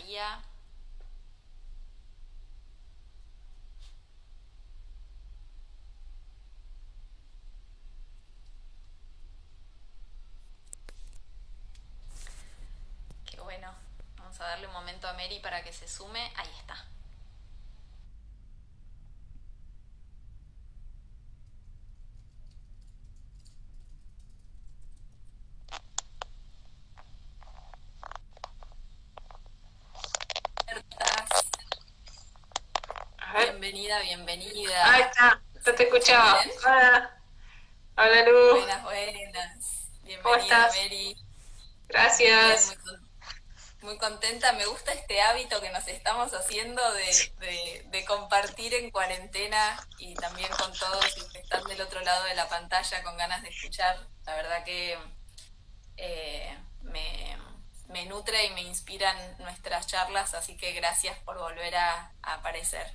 María. Qué bueno. Vamos a darle un momento a Mary para que se sume. Ahí está. Bienvenida. Ahí está, no te escuchaba. Hola. Hola, Lu. Buenas, buenas. Bienvenida, Mary. Gracias. muy, contenta. Me gusta este hábito que nos estamos haciendo de, compartir en cuarentena y también con todos los que están del otro lado de la pantalla con ganas de escuchar. La verdad que eh, me, nutre y me inspiran nuestras charlas, así que gracias por volver a aparecer.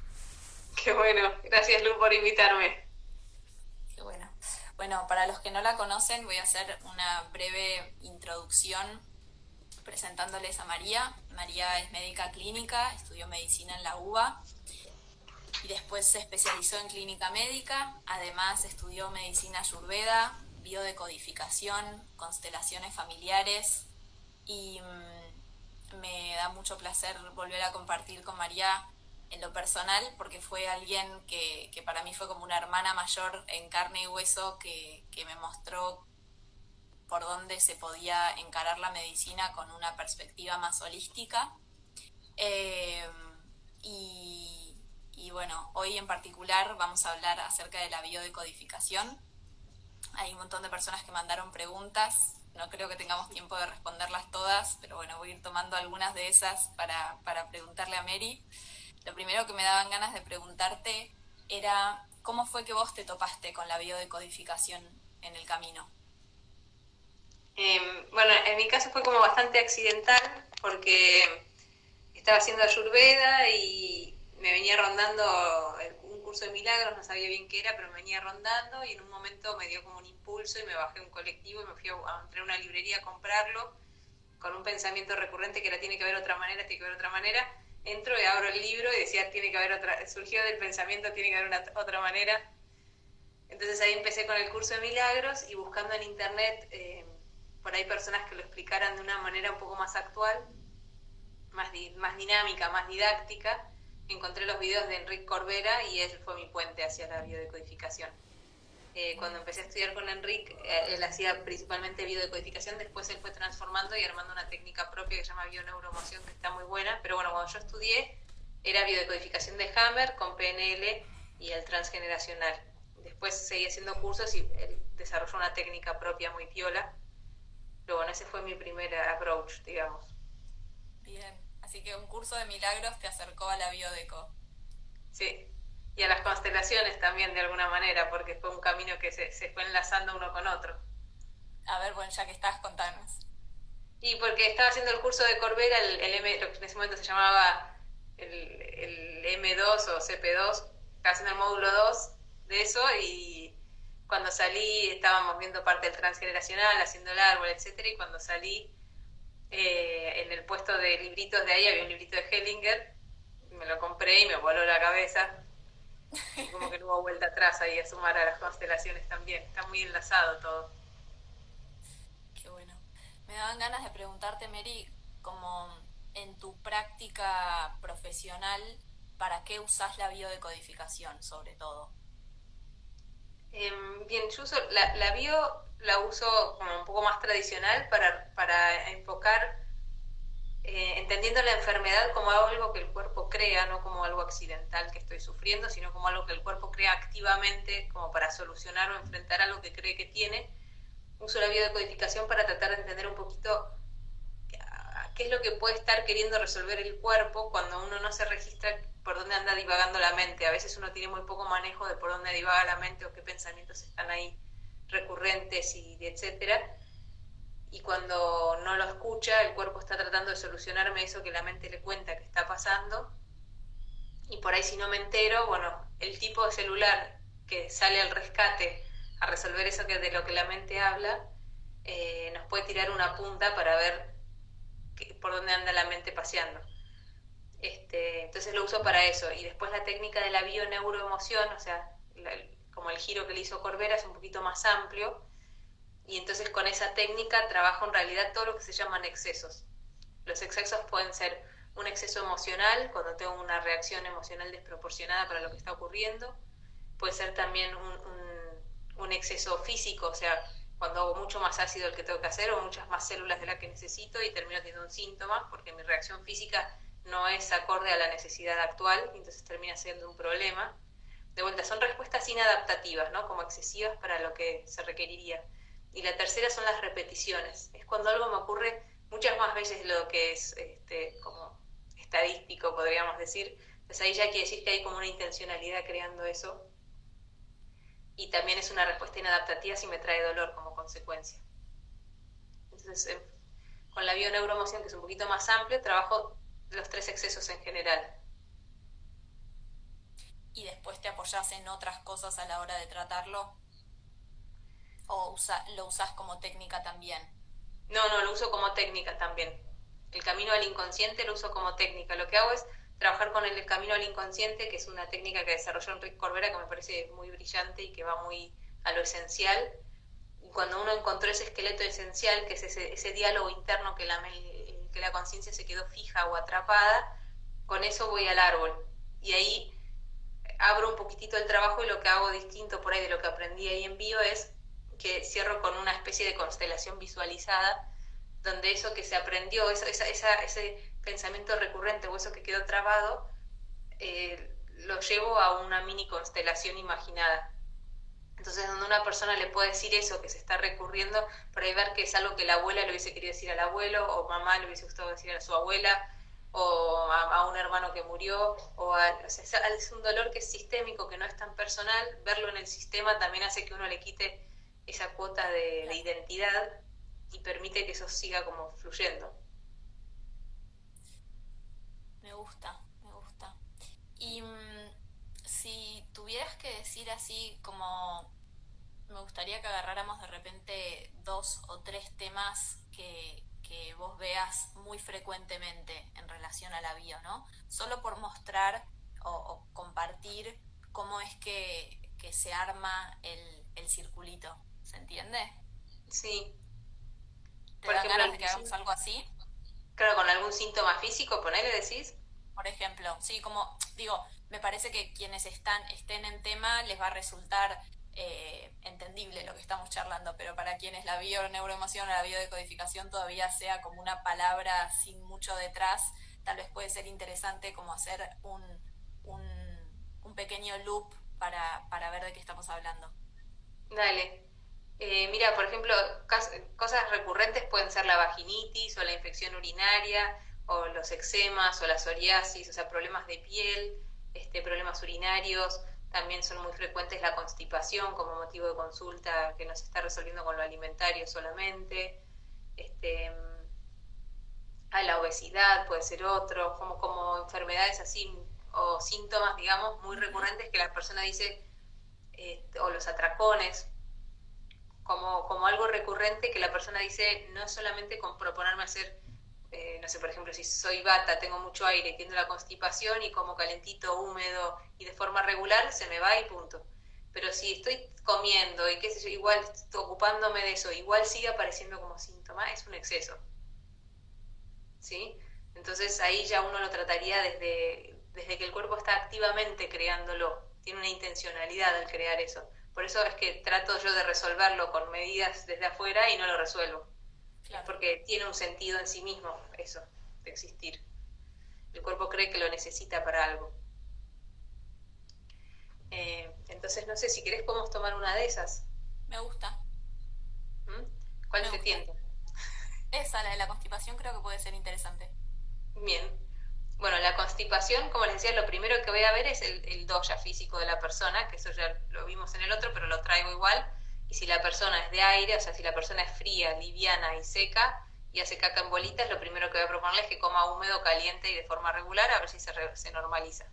Qué bueno, gracias Lu por invitarme. Qué bueno. Bueno, para los que no la conocen, voy a hacer una breve introducción presentándoles a María. María es médica clínica, estudió medicina en la UBA y después se especializó en clínica médica. Además, estudió medicina ayurveda, biodecodificación, constelaciones familiares y mm, me da mucho placer volver a compartir con María en lo personal, porque fue alguien que, para mí fue como una hermana mayor en carne y hueso que, me mostró por dónde se podía encarar la medicina con una perspectiva más holística. Eh, y, y, bueno, hoy en particular vamos a hablar acerca de la biodecodificación. Hay un montón de personas que mandaron preguntas, no creo que tengamos tiempo de responderlas todas, pero bueno, voy a ir tomando algunas de esas para, para preguntarle a Mary lo primero que me daban ganas de preguntarte era cómo fue que vos te topaste con la biodecodificación en el camino. Em, bueno, en mi caso fue como bastante accidental porque estaba haciendo ayurveda y me venía rondando un curso de milagros, no sabía bien qué era, pero me venía rondando y en un momento me dio como un impulso y me bajé un colectivo y me fui a, a una librería a comprarlo con un pensamiento recurrente que era tiene que haber otra manera, tiene que haber otra manera entro y abro el libro y decía, tiene que haber otra, surgió del pensamiento, tiene que haber una, otra manera. Entonces ahí empecé con el curso de milagros y buscando en internet eh, por ahí personas que lo explicaran de una manera un poco más actual, más, más dinámica, más didáctica. Encontré los videos de Enrique Corbera y él fue mi puente hacia la biodecodificación. Eh, cuando empecé a estudiar con Enrique, eh, él hacía principalmente biodecodificación, después él fue transformando y armando una técnica propia que se llama bioneuromoción, que está muy buena, pero bueno, cuando yo estudié era biodecodificación de Hammer con PNL y el transgeneracional. Después seguí haciendo cursos y él desarrolló una técnica propia muy piola, pero bueno, ese fue mi primer approach, digamos. Bien, así que un curso de milagros te acercó a la biodeco. Sí, y a las constelaciones también de alguna manera, porque fue un camino que se, se fue enlazando uno con otro. A ver, bueno, ya que estás, contanos. Y porque estaba haciendo el curso de Corbera, el, M, lo que en ese momento se llamaba el, el M2 o CP2, estaba haciendo el módulo 2 de eso y cuando salí estábamos viendo parte del transgeneracional, haciendo el árbol, etcétera, y cuando salí eh, en el puesto de libritos de ahí había un librito de Hellinger, me lo compré y me voló la cabeza como que no hubo vuelta atrás ahí a sumar a las constelaciones también. Está muy enlazado todo. Qué bueno. Me daban ganas de preguntarte, Mary, como en tu práctica profesional, ¿para qué usas la biodecodificación sobre todo? Em, bien, yo uso la, la, bio la uso como un poco más tradicional para, para enfocar eh, entendiendo la enfermedad como algo que el cuerpo crea, no como algo accidental que estoy sufriendo, sino como algo que el cuerpo crea activamente como para solucionar o enfrentar algo que cree que tiene. Uso la biodecodificación para tratar de entender un poquito qué es lo que puede estar queriendo resolver el cuerpo cuando uno no se registra por dónde anda divagando la mente. A veces uno tiene muy poco manejo de por dónde divaga la mente o qué pensamientos están ahí recurrentes y etcétera y cuando no lo escucha, el cuerpo está tratando de solucionarme eso que la mente le cuenta que está pasando. Y por ahí si no me entero, bueno, el tipo de celular que sale al rescate a resolver eso que de lo que la mente habla, eh, nos puede tirar una punta para ver por dónde anda la mente paseando. Este, entonces lo uso para eso. Y después la técnica de la bioneuroemoción, o sea, como el giro que le hizo Corbera, es un poquito más amplio. Y entonces con esa técnica trabajo en realidad todo lo que se llaman excesos. Los excesos pueden ser un exceso emocional, cuando tengo una reacción emocional desproporcionada para lo que está ocurriendo. Puede ser también un, un exceso físico, o sea, cuando hago mucho más ácido el que tengo que hacer o muchas más células de las que necesito y termino teniendo un síntoma porque mi reacción física no es acorde a la necesidad actual, entonces termina siendo un problema. De vuelta, son respuestas inadaptativas, ¿no? Como excesivas para lo que se requeriría. Y la tercera son las repeticiones. Es cuando algo me ocurre muchas más veces de lo que es este, como estadístico, podríamos decir. Entonces ahí ya quiere decir que hay como una intencionalidad creando eso y también es una respuesta inadaptativa si me trae dolor como consecuencia. Entonces, eh, con la bioneuromoción, que es un poquito más amplio, trabajo los tres excesos en general. ¿Y después te apoyas en otras cosas a la hora de tratarlo? ¿O lo usas como técnica también? No, no, lo uso como técnica también. El camino al inconsciente lo uso como técnica. Lo que hago es trabajar con el camino al inconsciente, que es una técnica que desarrolló Enrique Corbera que me parece muy brillante y que va muy a lo esencial. Cuando uno encontró ese esqueleto esencial, que es ese, diálogo interno que la, que la conciencia se quedó fija o atrapada, con eso voy al árbol. Y ahí abro un poquitito el trabajo y lo que hago distinto por ahí de lo que aprendí ahí en bio es que cierro con una especie de constelación visualizada, donde eso que se aprendió, esa, esa, ese pensamiento recurrente o eso que quedó trabado, eh, lo llevo a una mini constelación imaginada. Entonces, donde una persona le puede decir eso que se está recurriendo, por ahí ver que es algo que la abuela le hubiese querido decir al abuelo, o mamá le hubiese gustado decir a su abuela, o a, un hermano que murió, o, es un dolor que es sistémico, que no es tan personal, verlo en el sistema también hace que uno le quite esa cuota de identidad y permite que eso siga como fluyendo. Me gusta, me gusta. Y mm, si tuvieras que decir así como me gustaría que agarráramos de repente dos o tres temas que, vos veas muy frecuentemente en relación a la bio, ¿no? Solo por mostrar o, compartir cómo es que, se arma el, el, circulito, ¿se entiende? Sí. ¿Te dan ganas de que hagamos algo así? Claro, con algún síntoma físico, ponele, decís. Por ejemplo, sí, como digo, me parece que quienes están, estén en tema les va a resultar eh, entendible lo que estamos charlando, pero para quienes la bioneuroemoción o la biodecodificación todavía sea como una palabra sin mucho detrás, tal vez puede ser interesante como hacer un, un, pequeño loop para, para ver de qué estamos hablando. Dale. Eh, mira, por ejemplo, cosas recurrentes pueden ser la vaginitis o la infección urinaria o los eczemas o la psoriasis, o sea, problemas de piel, este, problemas urinarios. También son muy frecuentes la constipación como motivo de consulta que no se está resolviendo con lo alimentario solamente. Este, a la obesidad puede ser otro, como, como enfermedades así o síntomas, digamos, muy recurrentes que la persona dice, este, o los atracones, como, como algo recurrente que la persona dice, no solamente con proponerme hacer, eh, no sé, por ejemplo, si soy bata, tengo mucho aire, tiendo la constipación y como calentito, húmedo y de forma regular, se me va y punto. Pero si estoy comiendo y qué sé yo, igual estoy ocupándome de eso, igual sigue apareciendo como síntoma, es un exceso. ¿Sí? Entonces ahí ya uno lo trataría desde, desde que el cuerpo está activamente creándolo, tiene una intencionalidad al crear eso por eso es que trato yo de resolverlo con medidas desde afuera y no lo resuelvo. Porque tiene un sentido en sí mismo eso, de existir. El cuerpo cree que lo necesita para algo. Eh, entonces, no sé, si querés podemos tomar una de esas. Me gusta. ¿Mm? ¿Cuál te tienta? Esa, la de la constipación, creo que puede ser interesante. Bien. Bueno, la constipación, como les decía, lo primero que voy a ver es el, el doya físico de la persona, que eso ya lo vimos en el otro, pero lo traigo igual. Y si la persona es de aire, o sea, si la persona es fría, liviana y seca y hace caca en bolitas, lo primero que voy a proponerle es que coma húmedo, caliente y de forma regular, a ver si se, se normaliza.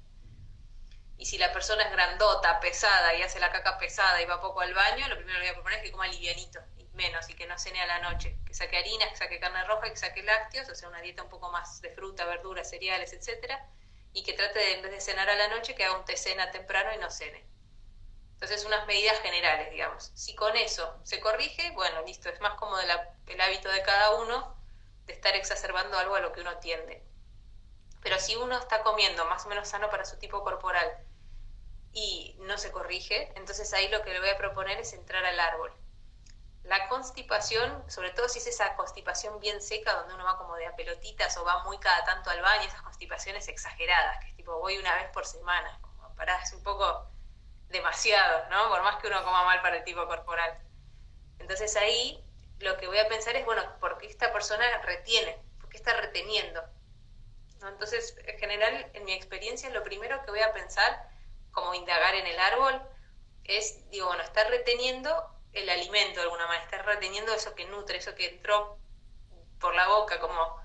Y si la persona es grandota, pesada y hace la caca pesada y va poco al baño, lo primero que voy a proponer es que coma livianito menos y que no cene a la noche, que saque harina, que saque carne roja, que saque lácteos, o sea, una dieta un poco más de fruta, verduras, cereales, etcétera, y que trate de, en vez de cenar a la noche, que haga un té cena temprano y no cene. Entonces, unas medidas generales, digamos. Si con eso se corrige, bueno, listo, es más como el hábito de cada uno de estar exacerbando algo a lo que uno tiende. Pero si uno está comiendo más o menos sano para su tipo corporal y no se corrige, entonces ahí lo que le voy a proponer es entrar al árbol. La constipación, sobre todo si es esa constipación bien seca, donde uno va como de a pelotitas o va muy cada tanto al baño, esas constipaciones exageradas, que es tipo voy una vez por semana, como para, es un poco demasiado, ¿no? Por más que uno coma mal para el tipo corporal. Entonces ahí lo que voy a pensar es, bueno, ¿por qué esta persona retiene? ¿Por qué está reteniendo? Entonces, en general, en mi experiencia, lo primero que voy a pensar, como indagar en el árbol, es, digo, bueno, está reteniendo el alimento de alguna manera, está reteniendo eso que nutre, eso que entró por la boca, como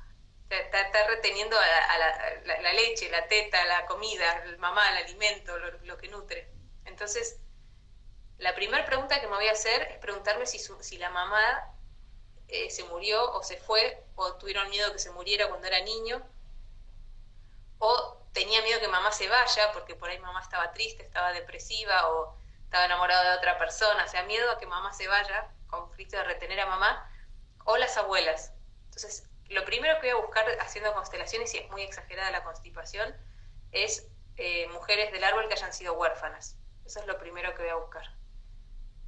está, reteniendo a, la, leche, la teta, la comida, el mamá, el alimento, lo, que nutre. Entonces, la primera pregunta que me voy a hacer es preguntarme si, si la mamá eh, se murió o se fue, o tuvieron miedo que se muriera cuando era niño, o tenía miedo que mamá se vaya, porque por ahí mamá estaba triste, estaba depresiva, o estaba enamorado de otra persona, o sea, miedo a que mamá se vaya, conflicto de retener a mamá, o las abuelas. Entonces, lo primero que voy a buscar haciendo constelaciones, y es muy exagerada la constipación, es eh, mujeres del árbol que hayan sido huérfanas. Eso es lo primero que voy a buscar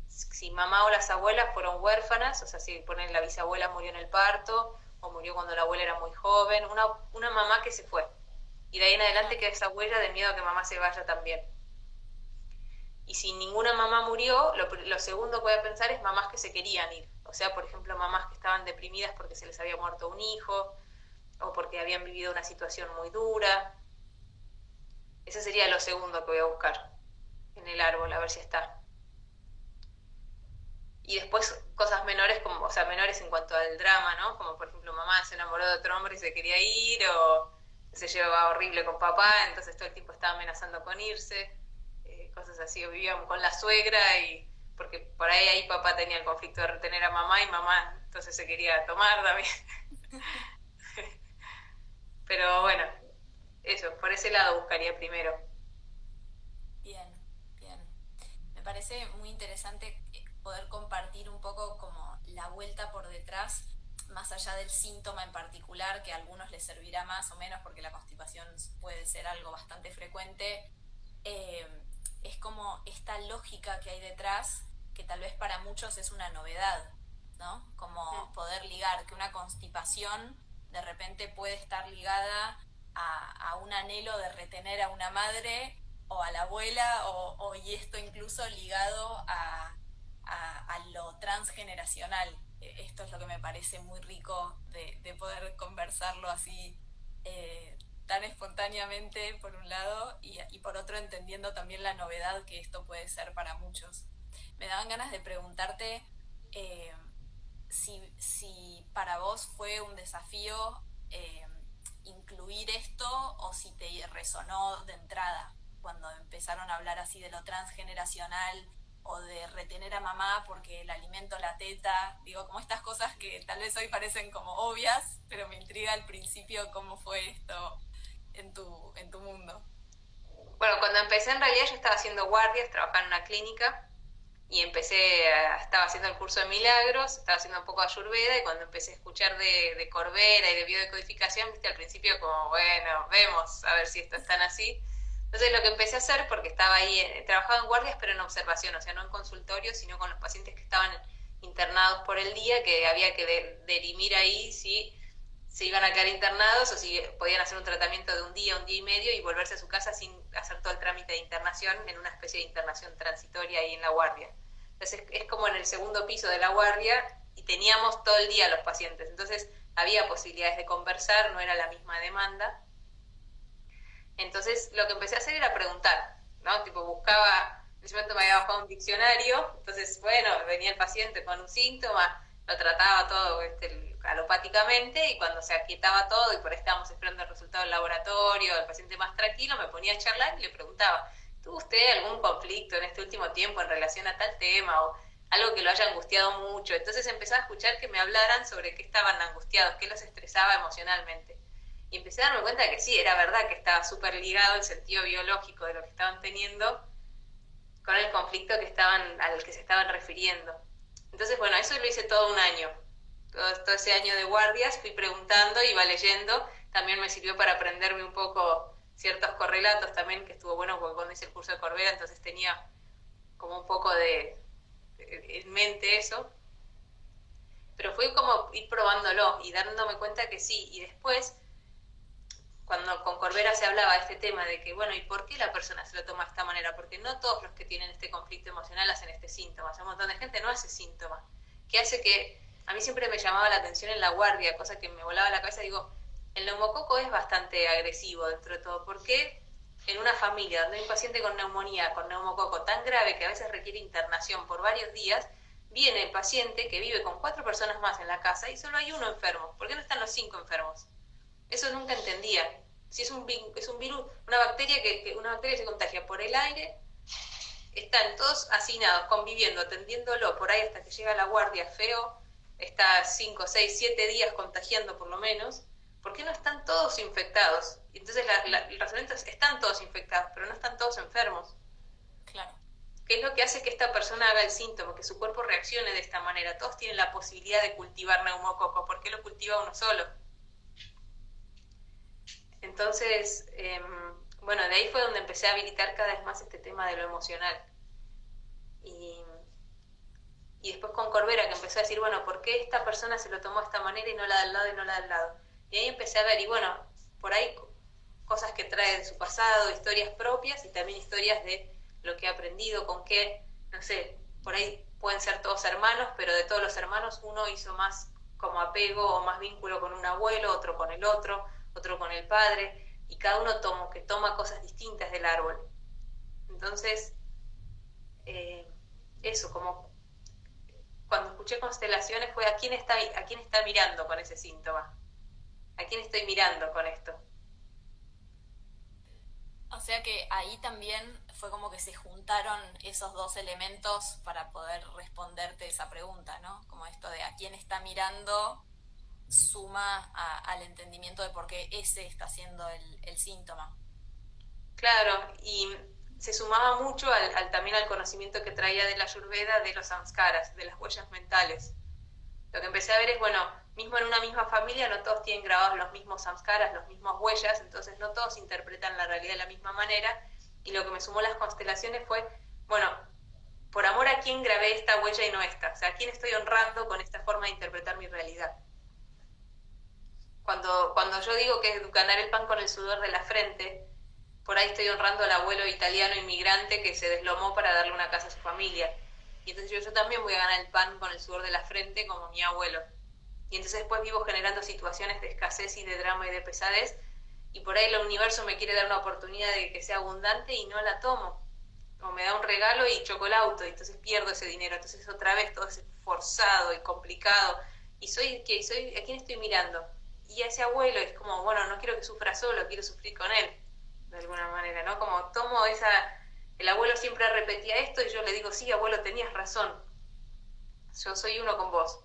si mamá o las abuelas fueron huérfanas, o sea, si ponen la bisabuela murió en el parto, o murió cuando la abuela era muy joven, una, una mamá que se fue. Y de ahí en adelante queda esa huella de miedo a que mamá se vaya también. Y si ninguna mamá murió, lo, lo, segundo que voy a pensar es mamás que se querían ir. O sea, por ejemplo, mamás que estaban deprimidas porque se les había muerto un hijo o porque habían vivido una situación muy dura. Ese sería lo segundo que voy a buscar en el árbol, a ver si está y después cosas menores, como, o sea, menores en cuanto al drama, ¿no? Como por ejemplo, mamá se enamoró de otro hombre y se quería ir, o se llevaba horrible con papá, entonces todo el tiempo estaba amenazando con irse, cosas así, vivíamos con la suegra y porque por ahí ahí papá tenía el conflicto de retener a mamá y mamá entonces se quería tomar también. Pero bueno, eso, por ese lado buscaría primero. Bien, bien. Me parece muy interesante poder compartir un poco como la vuelta por detrás, más allá del síntoma en particular, que a algunos les servirá más o menos porque la constipación puede ser algo bastante frecuente, eh, es como esta lógica que hay detrás, que tal vez para muchos es una novedad, ¿no? Como poder ligar que una constipación de repente puede estar ligada a, un anhelo de retener a una madre o a la abuela, o y esto incluso ligado a, a, lo transgeneracional. E, esto es lo que me parece muy rico de, poder conversarlo así eh, tan espontáneamente, por un lado, y, por otro entendiendo también la novedad que esto puede ser para muchos. Me daban ganas de preguntarte eh, si, para vos fue un desafío eh, incluir esto o si te resonó de entrada cuando empezaron a hablar así de lo transgeneracional o de retener a mamá porque el alimento, la teta, digo, como estas cosas que tal vez hoy parecen como obvias, pero me intriga al principio cómo fue esto en tu, en tu mundo. Bueno, cuando empecé en realidad yo estaba haciendo guardias, trabajaba en una clínica y empecé, estaba haciendo el curso de milagros, estaba haciendo un poco de ayurveda y cuando empecé a escuchar de, de Corbera y de biodecodificación, viste, al principio como, bueno, vemos, a ver si esto es tan así entonces lo que empecé a hacer, porque estaba ahí, eh, trabajaba en guardias, pero en observación, o sea, no en consultorio, sino con los pacientes que estaban internados por el día, que había que derimir ahí si se iban a quedar internados o si podían hacer un tratamiento de un día, un día y medio y volverse a su casa sin hacer todo el trámite de internación en una especie de internación transitoria ahí en la guardia. Entonces es como en el segundo piso de la guardia y teníamos todo el día los pacientes. Entonces había posibilidades de conversar, no era la misma demanda. Entonces lo que empecé a hacer era preguntar, ¿no? Tipo, buscaba, momento me había bajado un diccionario, entonces, bueno, venía el paciente con un síntoma, lo trataba todo este, alopáticamente y cuando se aquietaba todo y por ahí estábamos esperando el resultado del laboratorio, el paciente más tranquilo, me ponía a charlar y le preguntaba, ¿tuvo usted algún conflicto en este último tiempo en relación a tal tema? O algo que lo haya angustiado mucho. Entonces empezaba a escuchar que me hablaran sobre qué estaban angustiados, qué los estresaba emocionalmente. Y empecé a darme cuenta que sí, era verdad que estaba súper ligado el sentido biológico de lo que estaban teniendo con el conflicto que estaban, al que se estaban refiriendo. Entonces, bueno, eso lo hice todo un año. Todo, todo ese año de guardias fui preguntando, iba leyendo. También me sirvió para aprenderme un poco ciertos correlatos también, que estuvo bueno porque cuando hice el curso de Corbera, entonces tenía como un poco de, en mente eso. Pero fue como ir probándolo y dándome cuenta que sí. Y después, cuando con Corbera se hablaba de este tema de que, bueno, ¿y por qué la persona se lo toma de esta manera? Porque no todos los que tienen este conflicto emocional hacen este síntoma. un montón de gente no hace síntoma. Que hace que, a mí siempre me llamaba la atención en la guardia, cosa que me volaba la cabeza, digo, el neumococo es bastante agresivo dentro de todo. ¿Por qué en una familia donde hay un paciente con neumonía, con neumococo tan grave que a veces requiere internación por varios días, viene el paciente que vive con cuatro personas más en la casa y solo hay uno enfermo? ¿Por qué no están los cinco enfermos? Eso nunca entendía. Si es un, es un virus, una bacteria que, una bacteria se contagia por el aire, están todos hacinados, conviviendo, atendiéndolo por ahí hasta que llega la guardia feo, está cinco, seis, siete días contagiando por lo menos, ¿por qué no están todos infectados? Entonces el razonamiento es, están todos infectados, pero no están todos enfermos. Claro. ¿Qué es lo que hace que esta persona haga el síntoma, que su cuerpo reaccione de esta manera? Todos tienen la posibilidad de cultivar neumococo, ¿por qué lo cultiva uno solo? Entonces, em, bueno, de ahí fue donde empecé a habilitar cada vez más este tema de lo emocional. Y, y después con Corbera, que empezó a decir, bueno, ¿por qué esta persona se lo tomó de esta manera y no la del lado y no la del lado? Y ahí empecé a ver, y bueno, por ahí cosas que trae de su pasado, historias propias y también historias de lo que he aprendido, con qué, no sé, por ahí pueden ser todos hermanos, pero de todos los hermanos uno hizo más como apego o más vínculo con un abuelo, otro con el otro, otro con el padre, y cada uno tomo, que toma cosas distintas del árbol. Entonces, eh, eso, como cuando escuché constelaciones fue a quién está, a quién está mirando con ese síntoma. ¿A quién estoy mirando con esto? O sea que ahí también fue como que se juntaron esos dos elementos para poder responderte esa pregunta, ¿no? Como esto de a quién está mirando suma al entendimiento de por qué ese está siendo el, síntoma. Claro, y se sumaba mucho al, también al conocimiento que traía de la Ayurveda de los samskaras, de las huellas mentales. Lo que empecé a ver es, bueno, mismo en una misma familia no todos tienen grabados los mismos samskaras, los mismos huellas, entonces no todos interpretan la realidad de la misma manera. Y lo que me sumó las constelaciones fue, bueno, por amor a quién grabé esta huella y no esta, o sea, a quién estoy honrando con esta forma de interpretar mi realidad. Cuando, cuando yo digo que es ganar el pan con el sudor de la frente, por ahí estoy honrando al abuelo italiano inmigrante que se deslomó para darle una casa a su familia. Y entonces yo, también voy a ganar el pan con el sudor de la frente como mi abuelo y entonces después vivo generando situaciones de escasez y de drama y de pesadez y por ahí el universo me quiere dar una oportunidad de que sea abundante y no la tomo. O me da un regalo y choco el auto y entonces pierdo ese dinero. Entonces otra vez todo es forzado y complicado. ¿Y soy, que soy a quién estoy mirando? Y a ese abuelo es como, bueno, no quiero que sufra solo, quiero sufrir con él, de alguna manera, ¿no? Como tomo esa... El abuelo siempre repetía esto y yo le digo, sí, abuelo, tenías razón. Yo soy uno con vos.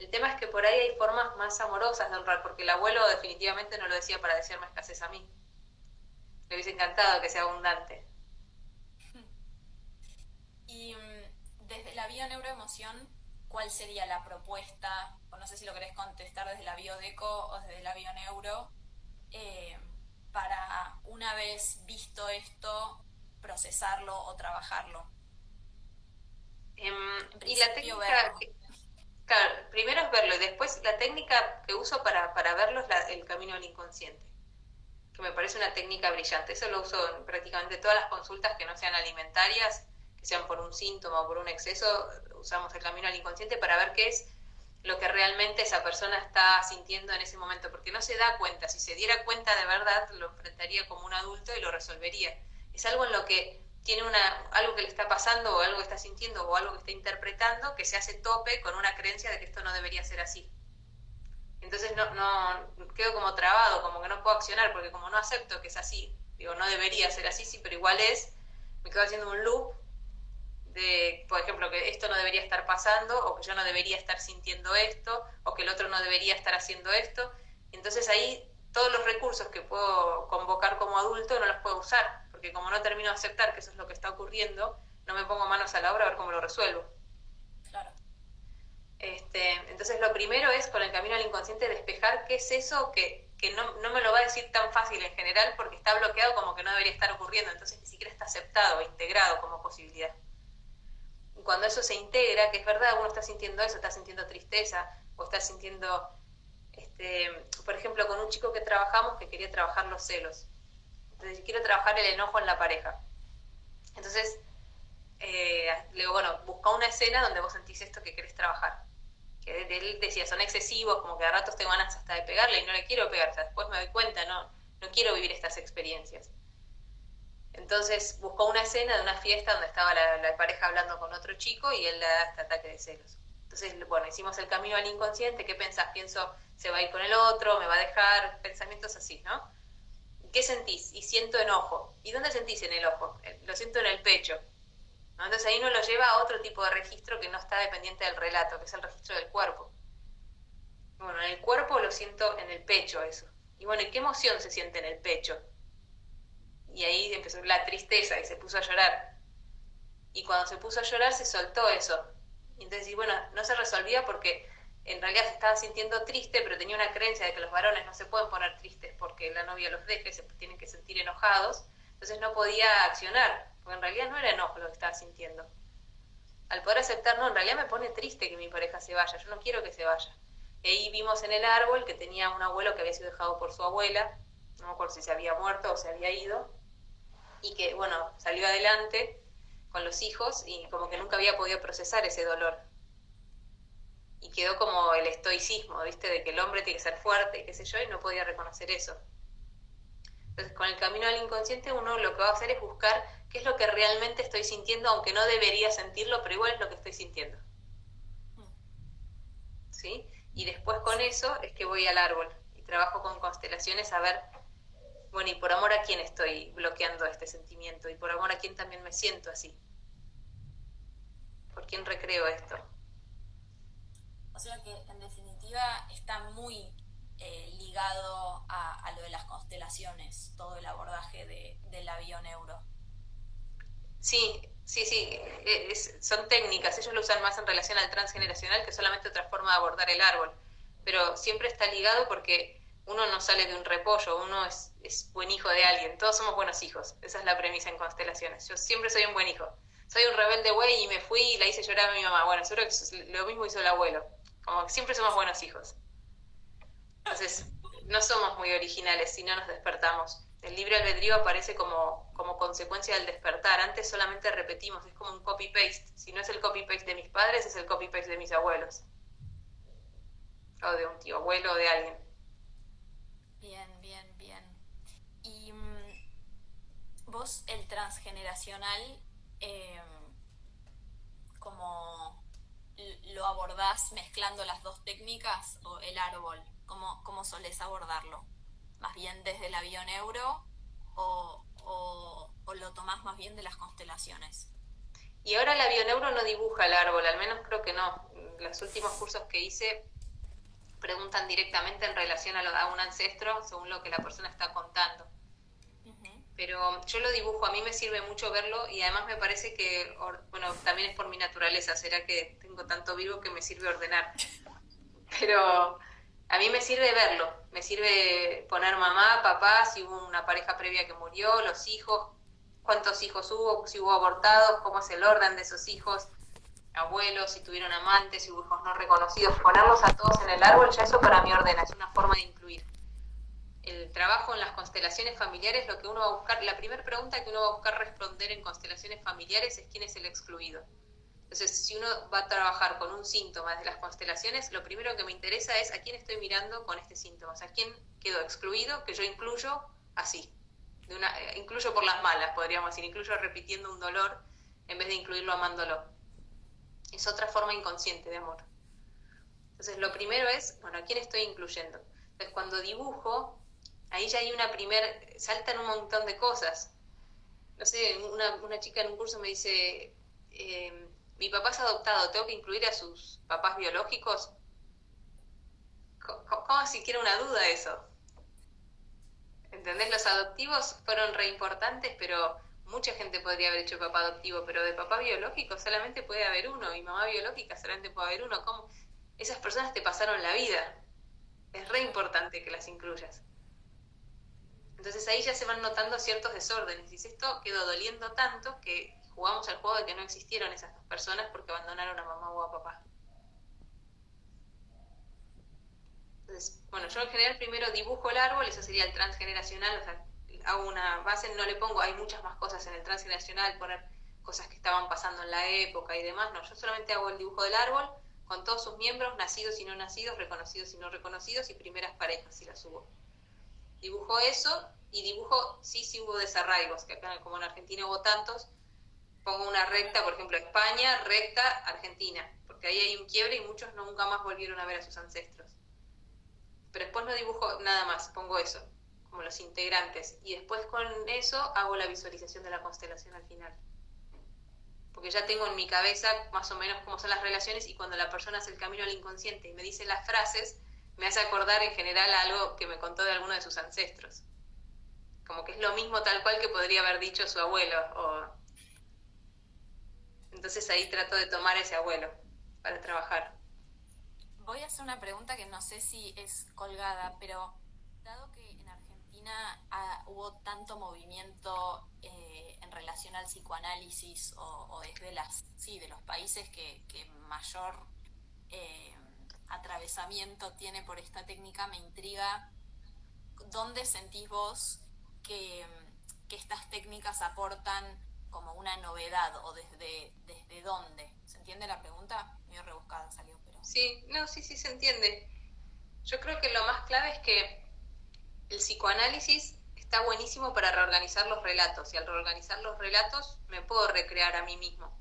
El tema es que por ahí hay formas más amorosas de honrar, porque el abuelo definitivamente no lo decía para decirme escasez a mí. Le hubiese encantado que sea abundante. Y mm, desde la bioneuroemoción, ¿cuál sería la propuesta? O no sé si lo querés contestar desde la biodeco o desde la bioneuro, eh, para una vez visto esto, procesarlo o trabajarlo. Em, y la técnica, Claro, primero es verlo y después la técnica que uso para, verlo es el camino al inconsciente, que me parece una técnica brillante. Eso lo uso en prácticamente todas las consultas que no sean alimentarias, que sean por un síntoma o por un exceso, usamos el camino al inconsciente para ver qué es lo que realmente esa persona está sintiendo en ese momento, porque no se da cuenta. Si se diera cuenta de verdad, lo enfrentaría como un adulto y lo resolvería. Es algo en lo que tiene una, algo que le está pasando o algo que está sintiendo o algo que está interpretando que se hace tope con una creencia de que esto no debería ser así. Entonces no, no quedo como trabado, como que no puedo accionar porque como no acepto que es así, digo, no debería ser así, sí, pero igual es, me quedo haciendo un loop de, por ejemplo, que esto no debería estar pasando, o que yo no debería estar sintiendo esto, o que el otro no debería estar haciendo esto. Entonces ahí todos los recursos que puedo convocar como adulto no los puedo usar, porque como no termino de aceptar que eso es lo que está ocurriendo, no me pongo manos a la obra a ver cómo lo resuelvo. Claro. Este, entonces lo primero es con el camino al inconsciente despejar qué es eso que, que no, no, me lo va a decir tan fácil en general porque está bloqueado como que no debería estar ocurriendo, entonces ni siquiera está aceptado, integrado como posibilidad. Cuando eso se integra, que es verdad, uno está sintiendo eso, está sintiendo tristeza o está sintiendo este, por ejemplo, con un chico que trabajamos que quería trabajar los celos. Entonces, quiero trabajar el enojo en la pareja. Entonces, eh, le digo, bueno, busca una escena donde vos sentís esto que querés trabajar. Que él decía, son excesivos, como que a ratos tengo ganas hasta de pegarle y no le quiero pegar. O sea, después me doy cuenta, no, no quiero vivir estas experiencias. Entonces buscó una escena de una fiesta donde estaba la, pareja hablando con otro chico y él le da este ataque de celos. Entonces, bueno, hicimos el camino al inconsciente, ¿qué pensás? Pienso, se va a ir con el otro, me va a dejar, pensamientos así, ¿no? ¿Qué sentís? Y siento enojo. ¿Y dónde sentís en el ojo? Eh, lo siento en el pecho. Entonces ahí uno lo lleva a otro tipo de registro que no está dependiente del relato, que es el registro del cuerpo. Bueno, en el cuerpo lo siento en el pecho eso. Y bueno, ¿y qué emoción se siente en el pecho? Y ahí empezó la tristeza y se puso a llorar. Y cuando se puso a llorar se soltó eso. Y entonces, bueno, no se resolvía porque en realidad se estaba sintiendo triste, pero tenía una creencia de que los varones no se pueden poner tristes porque la novia los deje, se tienen que sentir enojados, entonces no podía accionar, porque en realidad no era enojo lo que estaba sintiendo. Al poder aceptar, no, en realidad me pone triste que mi pareja se vaya, yo no quiero que se vaya. Y ahí vimos en el árbol que tenía un abuelo que había sido dejado por su abuela, no me si se había muerto o se había ido, y que, bueno, salió adelante con los hijos y como que nunca había podido procesar ese dolor y quedó como el estoicismo, ¿viste? De que el hombre tiene que ser fuerte, qué sé yo, y no podía reconocer eso. Entonces, con el camino al inconsciente uno lo que va a hacer es buscar qué es lo que realmente estoy sintiendo, aunque no debería sentirlo, pero igual es lo que estoy sintiendo. ¿Sí? Y después con eso es que voy al árbol y trabajo con constelaciones a ver, bueno, y por amor a quién estoy bloqueando este sentimiento, y por amor a quién también me siento así. ¿Por quién recreo esto? O sea que en definitiva está muy eh, ligado a, lo de las constelaciones, todo el abordaje de, del avión euro. Sí, sí, sí, eh, son técnicas, ellos lo usan más en relación al transgeneracional que solamente otra forma de abordar el árbol, pero siempre está ligado porque uno no sale de un repollo, uno es, buen hijo de alguien, todos somos buenos hijos, esa es la premisa en constelaciones, yo siempre soy un buen hijo, soy un rebelde güey y me fui y la hice llorar a mi mamá, bueno, seguro que lo mismo hizo el abuelo, como siempre somos buenos hijos. Entonces, no somos muy originales si no nos despertamos. El libre albedrío aparece como, como consecuencia del despertar. Antes solamente repetimos, es como un copy-paste. Si no es el copy-paste de mis padres, es el copy-paste de mis abuelos. O de un tío abuelo o de alguien. Bien, bien, bien. Y mm, vos, el transgeneracional, eh, como lo abordás mezclando las dos técnicas o el árbol? ¿Cómo, cómo solés abordarlo? ¿Más bien desde el avión euro o, o, lo tomás más bien de las constelaciones? Y ahora el avión euro no dibuja el árbol, al menos creo que no. Los últimos cursos que hice preguntan directamente en relación a, lo, a un ancestro según lo que la persona está contando. Pero yo lo dibujo, a mí me sirve mucho verlo y además me parece que, bueno, también es por mi naturaleza, será que tengo tanto vivo que me sirve ordenar, pero a mí me sirve verlo, me sirve poner mamá, papá, si hubo una pareja previa que murió, los hijos, cuántos hijos hubo, si hubo abortados, cómo es el orden de esos hijos, abuelos, si tuvieron amantes, hubo hijos no reconocidos, ponerlos a todos en el árbol, ya eso para mí ordena, es una forma de incluir el trabajo en las constelaciones familiares, lo que uno va a buscar, la primera pregunta que uno va a buscar responder en constelaciones familiares es quién es el excluido. Entonces, si uno va a trabajar con un síntoma de las constelaciones, lo primero que me interesa es a quién estoy mirando con este síntoma, o sea, quién quedó excluido, que yo incluyo así, de una, eh, incluyo por las malas, podríamos decir, incluyo repitiendo un dolor en vez de incluirlo amándolo. Es otra forma inconsciente de amor. Entonces, lo primero es, bueno, ¿a quién estoy incluyendo? Entonces, cuando dibujo, ahí ya hay una primer, saltan un montón de cosas. No sé, una, una chica en un curso me dice, eh, mi papá es adoptado, ¿tengo que incluir a sus papás biológicos? ¿Cómo, siquiera una duda eso? ¿Entendés? Los adoptivos fueron re importantes, pero mucha gente podría haber hecho papá adoptivo, pero de papá biológico solamente puede haber uno, y mamá biológica solamente puede haber uno. ¿Cómo? Esas personas te pasaron la vida. Es re importante que las incluyas. Entonces ahí ya se van notando ciertos desórdenes. Y esto quedó doliendo tanto que jugamos al juego de que no existieron esas dos personas porque abandonaron a mamá o a papá. Entonces, bueno, yo en general primero dibujo el árbol, eso sería el transgeneracional, o sea, hago una base, no le pongo, hay muchas más cosas en el transgeneracional, poner cosas que estaban pasando en la época y demás, no, yo solamente hago el dibujo del árbol con todos sus miembros, nacidos y no nacidos, reconocidos y no reconocidos, y primeras parejas, si las subo. Dibujo eso y dibujo, sí, sí hubo desarraigos, que acá como en Argentina hubo tantos, pongo una recta, por ejemplo, España, recta, Argentina, porque ahí hay un quiebre y muchos nunca más volvieron a ver a sus ancestros. Pero después no dibujo nada más, pongo eso, como los integrantes, y después con eso hago la visualización de la constelación al final. Porque ya tengo en mi cabeza más o menos cómo son las relaciones y cuando la persona hace el camino al inconsciente y me dice las frases, me hace acordar en general algo que me contó de alguno de sus ancestros. Como que es lo mismo tal cual que podría haber dicho su abuelo o entonces ahí trato de tomar ese abuelo para trabajar. Voy a hacer una pregunta que no sé si es colgada, pero Ah, hubo tanto movimiento eh, en relación al psicoanálisis o, desde las, sí, de los países que, mayor eh, atravesamiento tiene por esta técnica, me intriga dónde sentís vos que, que estas técnicas aportan como una novedad o desde, desde dónde. ¿Se entiende la pregunta? Medio rebuscada salió, pero... Sí, no, sí, sí se entiende. Yo creo que lo más clave es que el psicoanálisis está buenísimo para reorganizar los relatos y al reorganizar los relatos me puedo recrear a mí mismo.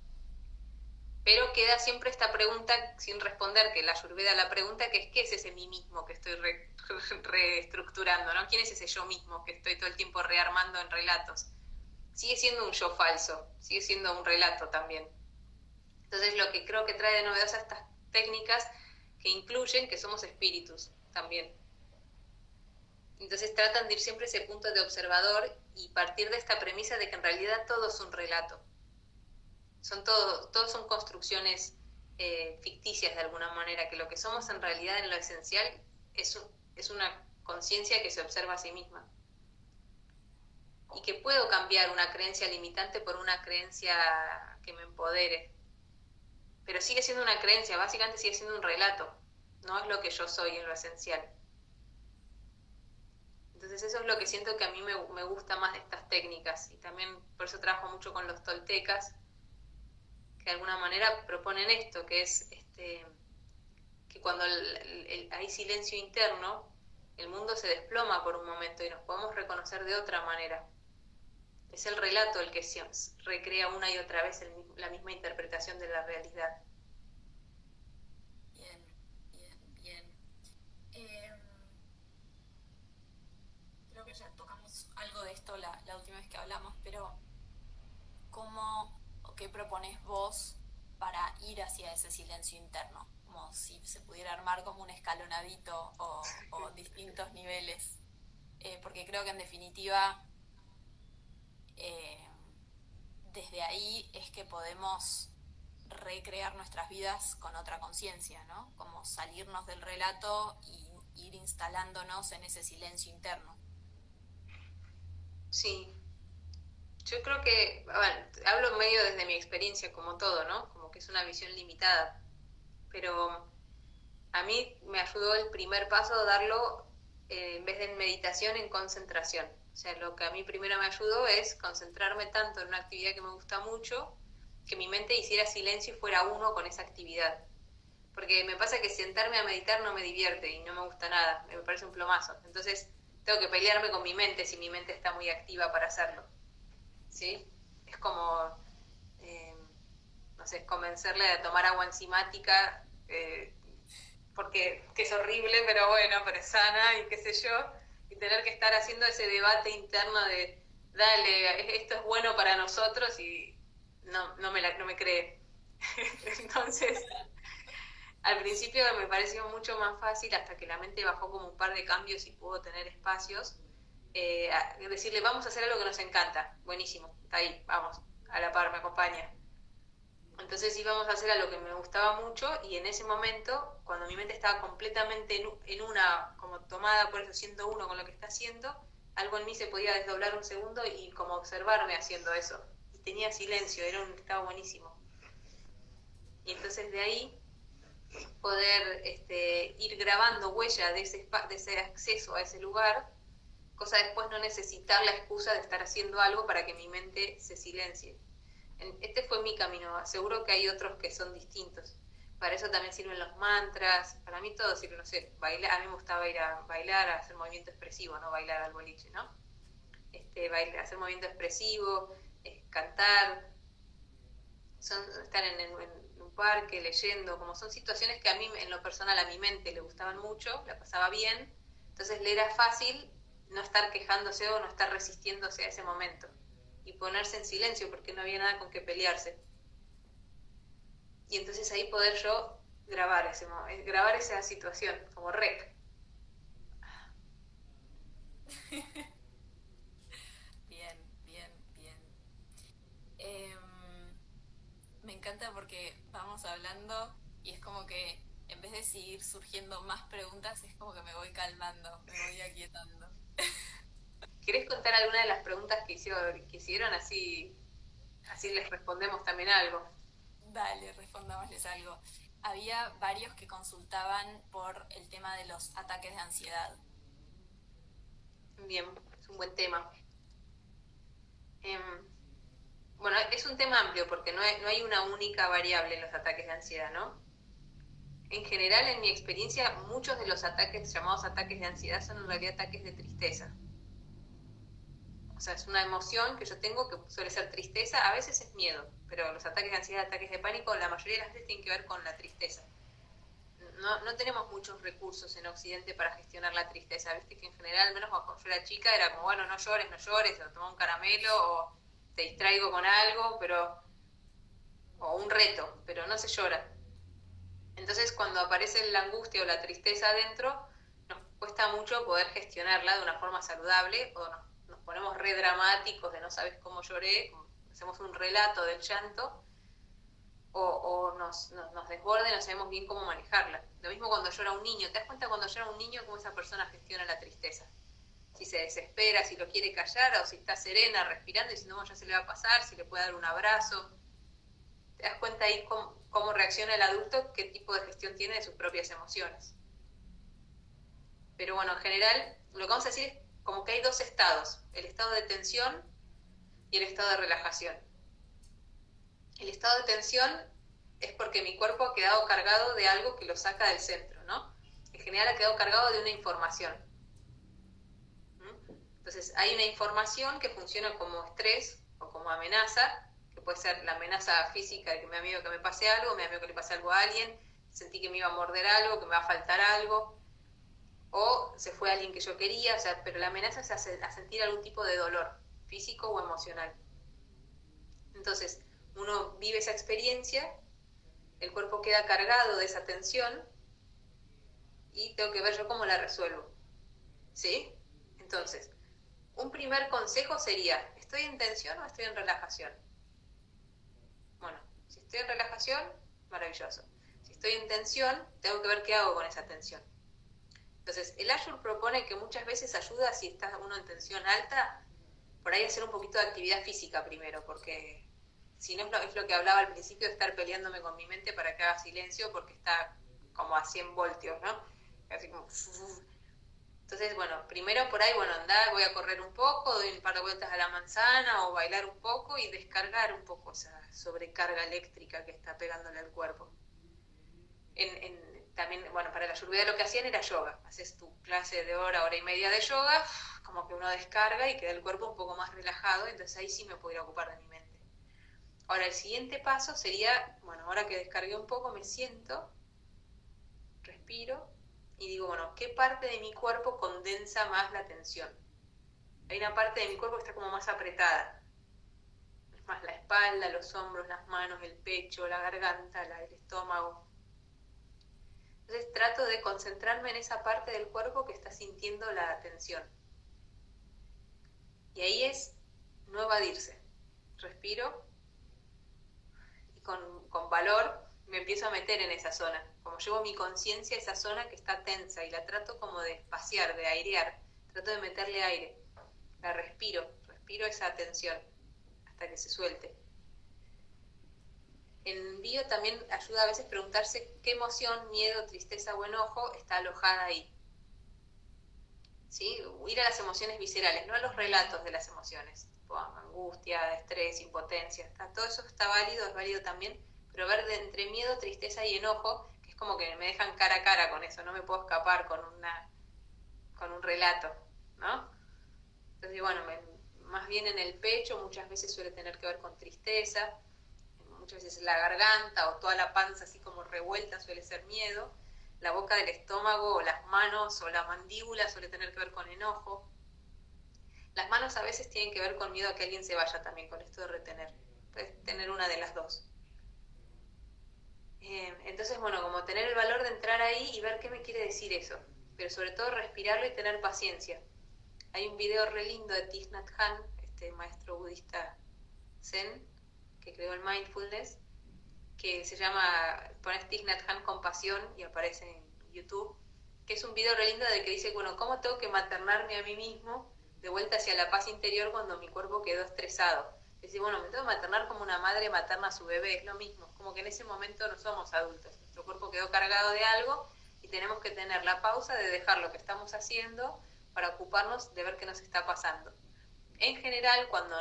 Pero queda siempre esta pregunta sin responder, que la ayurveda la pregunta, que es ¿qué es ese mí mismo que estoy reestructurando? ¿no? ¿Quién es ese yo mismo que estoy todo el tiempo rearmando en relatos? sigue siendo un yo falso, sigue siendo un relato también. Entonces lo que creo que trae de novedosa estas técnicas que incluyen que somos espíritus también. Entonces tratan de ir siempre ese punto de observador y partir de esta premisa de que en realidad todo es un relato. Son todo, todos son construcciones eh, ficticias de alguna manera, que lo que somos en realidad en lo esencial es, es una conciencia que se observa a sí misma y que puedo cambiar una creencia limitante por una creencia que me empodere. Pero sigue siendo una creencia, básicamente sigue siendo un relato, no es lo que yo soy en lo esencial. Entonces eso es lo que siento que a mí me, gusta más de estas técnicas y también por eso trabajo mucho con los toltecas, que de alguna manera proponen esto, que es este, que cuando hay silencio interno, el mundo se desploma por un momento y nos podemos reconocer de otra manera. Es el relato el que recrea una y otra vez la misma interpretación de la realidad. Bien, bien, bien. Em, creo que ya tocamos algo de esto la, última vez que hablamos, pero ¿cómo o qué propones vos para ir hacia ese silencio interno? Como si se pudiera armar como un escalonadito o, distintos niveles. Eh, porque creo que en definitiva eh, desde ahí es que podemos recrear nuestras vidas con otra conciencia, ¿no? Como salirnos del relato y ir instalándonos en ese silencio interno. Sí. Yo creo que, hablo medio desde mi experiencia como todo, ¿no? Como que es una visión limitada. Pero a mí me ayudó el primer paso darlo eh, en vez de en meditación, en concentración. O sea, lo que a mí primero me ayudó es concentrarme tanto en una actividad que me gusta mucho, que mi mente hiciera silencio y fuera uno con esa actividad. Porque me pasa que sentarme a meditar no me divierte y no me gusta nada, me parece un plomazo. Entonces tengo que pelearme con mi mente si mi mente está muy activa para hacerlo. ¿Sí? Es como, eh, no sé, convencerle de tomar agua enzimática, eh, porque que es horrible, pero bueno, pero es sana y qué sé yo y tener que estar haciendo ese debate interno de, dale, esto es bueno para nosotros y no, no, me, la, no me cree. Entonces, al principio me pareció mucho más fácil hasta que la mente bajó como un par de cambios y pudo tener espacios. Eh, decirle, vamos a hacer algo que nos encanta. Buenísimo, está ahí, vamos, a la par, me acompaña. Entonces íbamos a hacer algo que me gustaba mucho y en ese momento, cuando mi mente estaba completamente en, una, como tomada por eso, siendo uno con lo que está haciendo, algo en mí se podía desdoblar un segundo y como observarme haciendo eso. Y tenía silencio, era un estado buenísimo. Y entonces de ahí poder este, ir grabando huella de ese, de ese acceso a ese lugar, cosa después no necesitar la excusa de estar haciendo algo para que mi mente se silencie. Este fue mi camino, seguro que hay otros que son distintos. Para eso también sirven los mantras, para mí todo sirve, no sé, bailar, a mí me gustaba ir a bailar, a hacer movimiento expresivo, no bailar al boliche, ¿no? Este, bailar, hacer movimiento expresivo, cantar, son, estar en, un parque leyendo, como son situaciones que a mí, en lo personal, a mi mente le gustaban mucho, la pasaba bien, entonces le era fácil no estar quejándose o no estar resistiéndose a ese momento y ponerse en silencio porque no había nada con que pelearse. Y entonces ahí poder yo grabar, ese, eh, grabar esa situación como rec. Bien, bien, bien. Em, me encanta porque vamos hablando y es como que en vez de seguir surgiendo más preguntas, es como que me voy calmando, me voy aquietando. ¿Querés contar alguna de las preguntas que hicieron, que hicieron así, así les respondemos también algo? Dale, respondámosles algo. Había varios que consultaban por el tema de los ataques de ansiedad. Bien, es un buen tema. Em, bueno, es un tema amplio porque no no hay una única variable en los ataques de ansiedad, ¿no? En general, en mi experiencia, muchos de los ataques llamados ataques de ansiedad son en realidad ataques de tristeza. O sea, es una emoción que yo tengo que suele ser tristeza, a veces es miedo, pero los ataques de ansiedad, ataques de pánico, la mayoría de las veces tienen que ver con la tristeza. No, no tenemos muchos recursos en Occidente para gestionar la tristeza, viste que en general, al menos cuando yo era chica, era como, bueno, no llores, no llores, o toma un caramelo, o te distraigo con algo, pero o un reto, pero no se llora. Entonces, cuando aparece la angustia o la tristeza adentro, nos cuesta mucho poder gestionarla de una forma saludable o no ponemos re dramáticos de no sabes cómo lloré, hacemos un relato del llanto, o, nos, nos, desborde y no sabemos bien cómo manejarla. Lo mismo cuando llora un niño, ¿te das cuenta cuando llora un niño cómo esa persona gestiona la tristeza? Si se desespera, si lo quiere callar, o si está serena, respirando, y si no, ya se le va a pasar, si le puede dar un abrazo. ¿Te das cuenta ahí cómo, cómo reacciona el adulto, qué tipo de gestión tiene de sus propias emociones? Pero bueno, en general, lo que vamos a decir es como que hay dos estados, el estado de tensión y el estado de relajación. El estado de tensión es porque mi cuerpo ha quedado cargado de algo que lo saca del centro, ¿no? En general ha quedado cargado de una información. Entonces, hay una información que funciona como estrés o como amenaza, que puede ser la amenaza física de que me da miedo que me pase algo, me da miedo que le pase algo a alguien, sentí que me iba a morder algo, que me va a faltar algo, o se fue alguien que yo quería, o sea, pero la amenaza es a, sentir algún tipo de dolor, físico o emocional. Entonces, uno vive esa experiencia, el cuerpo queda cargado de esa tensión y tengo que ver yo cómo la resuelvo. ¿Sí? Entonces, un primer consejo sería, ¿estoy en tensión o estoy en relajación? Bueno, si estoy en relajación, maravilloso. Si estoy en tensión, tengo que ver qué hago con esa tensión. Entonces, el Azure propone que muchas veces ayuda si estás uno en tensión alta, por ahí hacer un poquito de actividad física primero, porque si no es lo, que hablaba al principio de estar peleándome con mi mente para que haga silencio, porque está como a 100 voltios, ¿no? Así como... Entonces, bueno, primero por ahí, bueno, andar, voy a correr un poco, doy un par de vueltas a la manzana o bailar un poco y descargar un poco esa sobrecarga eléctrica que está pegándole al cuerpo. en, también, bueno, para la ayurveda lo que hacían era yoga. Haces tu clase de hora, hora y media de yoga, como que uno descarga y queda el cuerpo un poco más relajado, entonces ahí sí me podría ocupar de mi mente. Ahora, el siguiente paso sería, bueno, ahora que descargué un poco, me siento, respiro y digo, bueno, ¿qué parte de mi cuerpo condensa más la tensión? Hay una parte de mi cuerpo que está como más apretada. más la espalda, los hombros, las manos, el pecho, la garganta, el estómago. Entonces trato de concentrarme en esa parte del cuerpo que está sintiendo la tensión. Y ahí es no evadirse. Respiro y con, con valor me empiezo a meter en esa zona. Como llevo mi conciencia a esa zona que está tensa y la trato como de espaciar, de airear. Trato de meterle aire. La respiro, respiro esa tensión hasta que se suelte. En bio también ayuda a veces preguntarse qué emoción, miedo, tristeza o enojo está alojada ahí. ¿Sí? Ir a las emociones viscerales, no a los relatos de las emociones, angustia, estrés, impotencia. Todo eso está válido, es válido también, pero ver de entre miedo, tristeza y enojo, como que me dejan cara a cara con eso, no me puedo escapar con, una, con un relato, ¿no? Entonces, bueno, más bien en el pecho muchas veces suele tener que ver con tristeza, muchas veces la garganta o toda la panza así como revuelta suele ser miedo, la boca del estómago o las manos o la mandíbula suele tener que ver con enojo. Las manos a veces tienen que ver con miedo a que alguien se vaya también, con esto de retener. Puedes tener una de las dos. Eh, entonces, bueno, como tener el valor de entrar ahí y ver qué me quiere decir eso, pero sobre todo respirarlo y tener paciencia. Hay un video re lindo de Thich Nhat este maestro budista zen, que creó el mindfulness, que se llama, pones Thich Nhat Hanh compasión y aparece en YouTube, que es un video re lindo de que dice, bueno, ¿cómo tengo que maternarme a mí mismo de vuelta hacia la paz interior cuando mi cuerpo quedó estresado? Decir, bueno, me tengo que maternar como una madre materna a su bebé, es lo mismo, como que en ese momento no somos adultos, nuestro cuerpo quedó cargado de algo y tenemos que tener la pausa de dejar lo que estamos haciendo para ocuparnos de ver qué nos está pasando. En general, cuando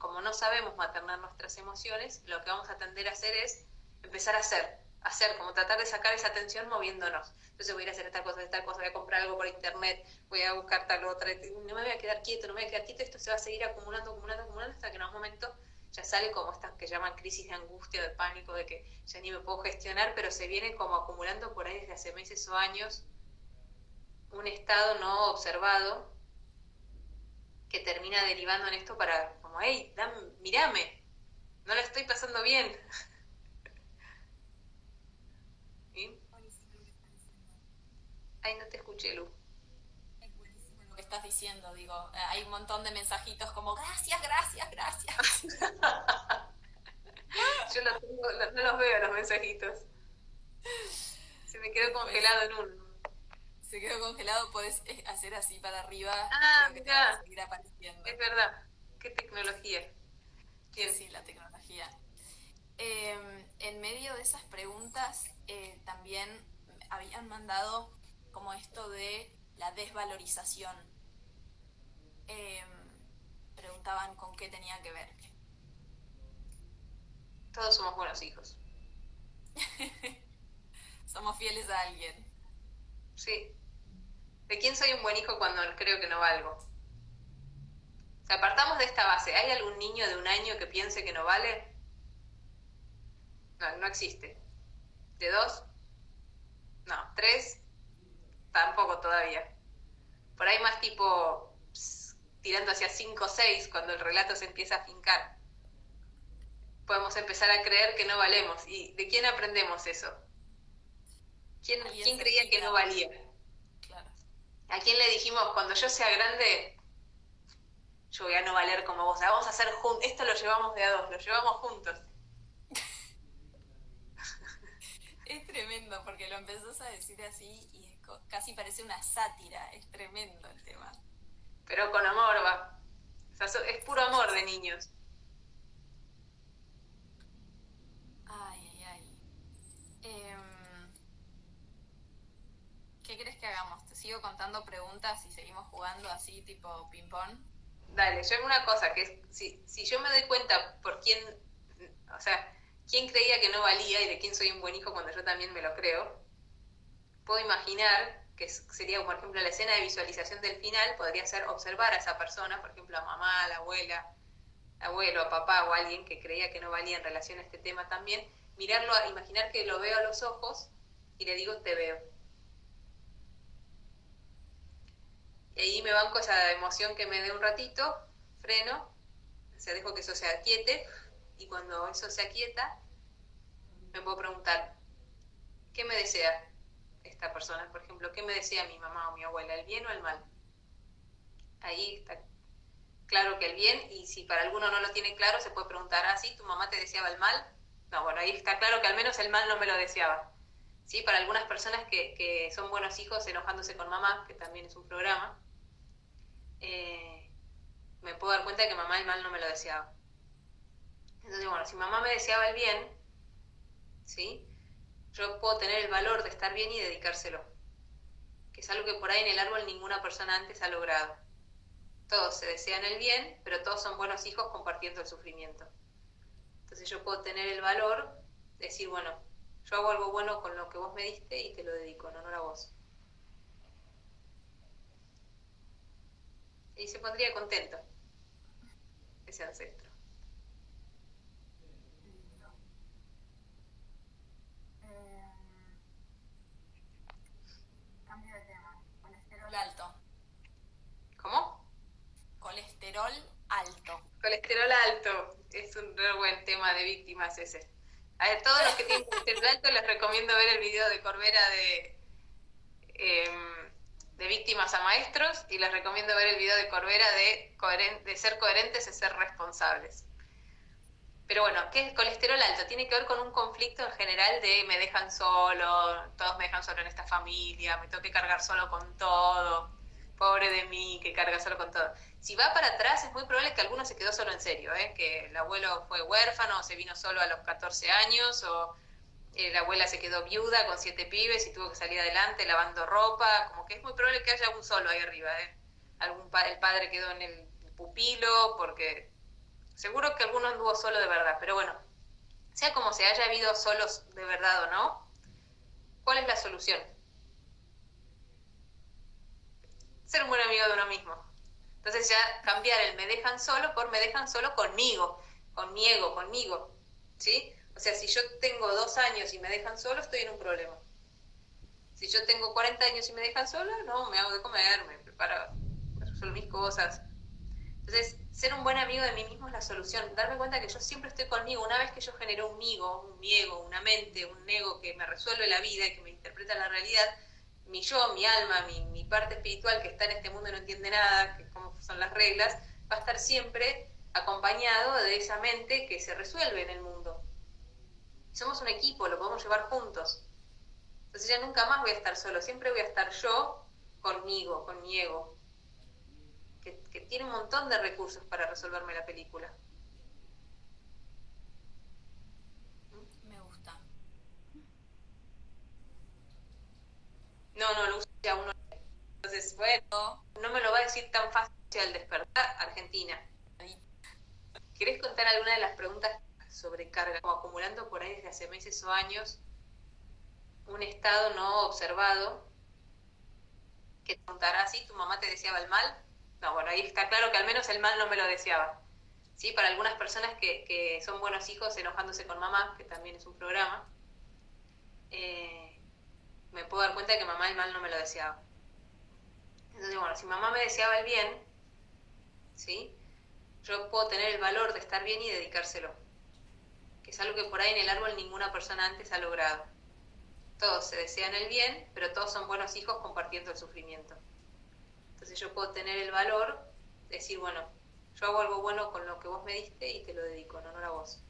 como no sabemos maternar nuestras emociones, lo que vamos a tender a hacer es empezar a hacer, hacer, como tratar de sacar esa atención moviéndonos. Entonces voy a ir a hacer esta cosa, esta cosa, voy a comprar algo por internet, voy a buscar tal otra, no me voy a quedar quieto, no me voy a quedar quieto, esto se va a seguir acumulando, acumulando, acumulando, hasta que en un momento ya sale como estas que llaman crisis de angustia, de pánico, de que ya ni me puedo gestionar, pero se viene como acumulando por ahí desde hace meses o años un estado no observado que termina derivando en esto para, como, hey, mirame, no lo estoy pasando bien. Ay, no te escuché, Lu. Es buenísimo lo que estás diciendo, digo, eh, hay un montón de mensajitos como, gracias, gracias, gracias. Yo no los veo los mensajitos. Se me quedó congelado en uno se quedó congelado, puedes eh, hacer así para arriba. Ah, mira. Es verdad. Qué tecnología. Sí, la tecnología. Em, en medio de esas preguntas, eh, también habían mandado como esto de la desvalorización. Em, preguntaban con qué tenía que ver. Todos somos buenos hijos. somos fieles a alguien. Sí. ¿De quién soy un buen hijo cuando creo que no valgo? O sea, apartamos de esta base. ¿Hay algún niño de un año que piense que no vale? No, no existe. ¿De dos? No. ¿Tres? Tampoco todavía. Por ahí más tipo tirando hacia cinco o seis cuando el relato se empieza a fincar. Podemos empezar a creer que no valemos. ¿Y de quién aprendemos eso? ¿Quién, ¿quién creía que no valía? ¿A quién le dijimos, cuando yo sea grande, yo voy a no valer como vos? Vamos a hacer juntos, esto lo llevamos de a dos, lo llevamos juntos. Es tremendo porque lo empezás a decir así y casi parece una sátira, es tremendo el tema. Pero con amor va. es puro amor de niños. Ay, ay, ay. Em, ¿Qué crees que hagamos? sigo contando preguntas y seguimos jugando así, tipo ping-pong. Dale, yo una cosa, que si, si yo me doy cuenta por quién, o sea, quién creía que no valía y de quién soy un buen hijo cuando yo también me lo creo, puedo imaginar que sería, por ejemplo, la escena de visualización del final, podría ser observar a esa persona, por ejemplo, a mamá, a la abuela, abuelo, a papá o alguien que creía que no valía en relación a este tema también, mirarlo, imaginar que lo veo a los ojos y le digo, te veo Y ahí me banco esa emoción que me dé un ratito, freno, O sea, dejo que eso se aquiete y cuando eso se aquieta, me puedo preguntar, ¿qué me desea esta persona? Por ejemplo, ¿qué me desea mi mamá o mi abuela? ¿El bien o el mal? Ahí está claro que el bien, y si para alguno no lo tiene claro, se puede preguntar, ah, sí, tu mamá te deseaba el mal. No, bueno, ahí está claro que al menos el mal no me lo deseaba. ¿Sí? Para algunas personas que, que son buenos hijos enojándose con mamá, que también es un programa, eh, me puedo dar cuenta de que mamá el mal no me lo deseaba. Entonces, bueno, si mamá me deseaba el bien, ¿sí? Yo puedo tener el valor de estar bien y dedicárselo. Que es algo que por ahí en el árbol ninguna persona antes ha logrado todos se desean el bien, pero todos son buenos hijos compartiendo el sufrimiento. Entonces yo puedo tener el valor de decir, bueno, yo hago algo bueno con lo que vos me diste y te lo dedico en honor a vos. Y se pondría contento ese ancestro. Cambio de tema. Colesterol alto. ¿Cómo? Colesterol alto. Colesterol alto es un re buen tema de víctimas ese. A ver, todos los que tienen colesterol alto les recomiendo ver el video de Corbera de, em, de víctimas a maestros y les recomiendo ver el video de Corbera de, de ser coherentes y ser responsables. Pero bueno, ¿qué es colesterol alto? Tiene que ver con un conflicto en general de me dejan solo, todos me dejan solo en esta familia, me tengo que cargar solo con todo, pobre de mí que carga solo con todo. Si va para atrás, es muy probable que alguno se quedó solo en serio, ¿eh? que el abuelo fue huérfano o se vino solo a los 14 años o eh, la abuela se quedó viuda con siete pibes y tuvo que salir adelante lavando ropa, como que es muy probable que haya un solo ahí arriba. ¿eh? Algún el padre quedó en el pupilo porque seguro que alguno anduvo solo de verdad, pero bueno, sea como se haya habido solos de verdad o no, ¿cuál es la solución? Ser un buen amigo de uno mismo entonces ya cambiar el me dejan solo por me dejan solo conmigo, con conmigo. ¿Sí? O sea, si yo tengo dos años y me dejan solo, estoy en un problema. Si yo tengo 40 años y me dejan solo, no, me hago de comer, me preparo, resuelvo mis cosas. Entonces, ser un buen amigo de mí mismo es la solución. Darme cuenta que yo siempre estoy conmigo. Una vez que yo genero un migo, un ego, una mente, un ego que me resuelve la vida y que me interpreta la realidad, mi yo, mi alma, mi, mi parte espiritual que está en este mundo y no entiende nada, que como son las reglas, va a estar siempre acompañado de esa mente que se resuelve en el mundo. Somos un equipo, lo podemos llevar juntos. Entonces ya nunca más voy a estar solo, siempre voy a estar yo conmigo, con mi ego, que, que tiene un montón de recursos para resolverme la película. Me gusta. No, no, lo usa uno. Entonces, bueno, no me lo va a decir tan fácil al despertar, Argentina. ¿Querés contar alguna de las preguntas sobre carga, acumulando por ahí desde hace meses o años un estado no observado que te preguntará si tu mamá te deseaba el mal? No, bueno, ahí está claro que al menos el mal no me lo deseaba. ¿Sí? Para algunas personas que, que son buenos hijos enojándose con mamá, que también es un programa, eh, me puedo dar cuenta de que mamá el mal no me lo deseaba. Entonces, bueno, si mamá me deseaba el bien, ¿sí? Yo puedo tener el valor de estar bien y dedicárselo, que es algo que por ahí en el árbol ninguna persona antes ha logrado. Todos se desean el bien, pero todos son buenos hijos compartiendo el sufrimiento. Entonces yo puedo tener el valor de decir, bueno, yo hago algo bueno con lo que vos me diste y te lo dedico en honor a vos.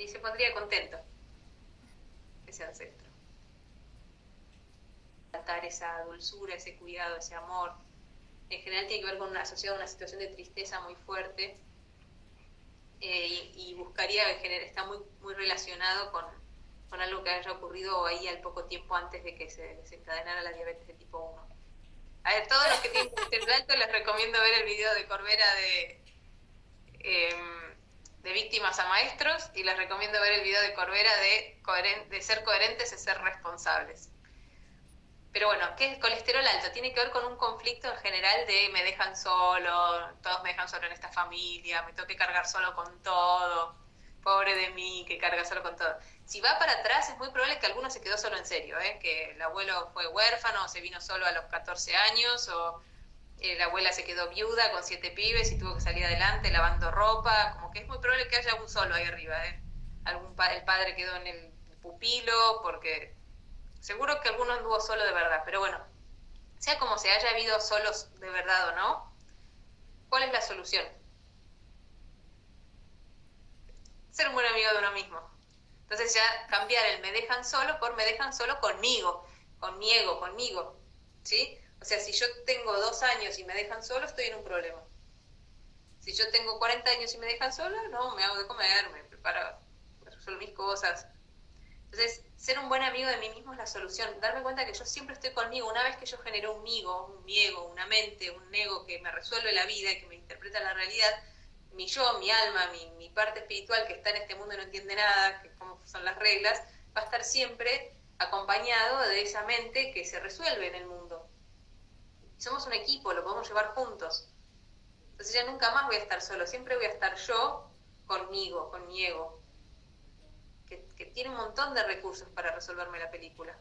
Y se pondría contento ese ancestro tratar esa dulzura, ese cuidado, ese amor. En general tiene que ver con una asociado una situación de tristeza muy fuerte eh, y, buscaría, en general, está muy, muy relacionado con, con algo que haya ocurrido ahí al poco tiempo antes de que se desencadenara la diabetes de tipo 1. A ver, todos los que tienen colesterol alto les recomiendo ver el video de Corbera de, em, de víctimas a maestros y les recomiendo ver el video de Corbera de, de ser coherentes y ser responsables. Pero bueno, ¿qué es colesterol alto? Tiene que ver con un conflicto en general de me dejan solo, todos me dejan solo en esta familia, me tengo que cargar solo con todo, pobre de mí que carga solo con todo. Si va para atrás es muy probable que alguno se quedó solo en serio, ¿eh? que el abuelo fue huérfano o se vino solo a los 14 años o eh, la abuela se quedó viuda con siete pibes y tuvo que salir adelante lavando ropa, como que es muy probable que haya un solo ahí arriba, ¿eh? Algún el padre quedó en el pupilo, porque seguro que alguno anduvo solo de verdad, pero bueno, sea como se haya habido solos de verdad o no, ¿cuál es la solución? Ser un buen amigo de uno mismo. Entonces ya cambiar el me dejan solo por me dejan solo conmigo, conmigo, conmigo, ¿sí? O sea, si yo tengo dos años y me dejan solo, estoy en un problema. Si yo tengo 40 años y me dejan solo, no, me hago de comer, me preparo, resuelvo mis cosas. Entonces, ser un buen amigo de mí mismo es la solución. Darme cuenta que yo siempre estoy conmigo. Una vez que yo genero un migo, un miego, una mente, un ego que me resuelve la vida y que me interpreta la realidad, mi yo, mi alma, mi, mi parte espiritual que está en este mundo y no entiende nada, que cómo son las reglas, va a estar siempre acompañado de esa mente que se resuelve en el mundo somos un equipo, lo podemos llevar juntos. Entonces ya nunca más voy a estar solo, siempre voy a estar yo conmigo, con mi ego, que, tiene un montón de recursos para resolverme la película.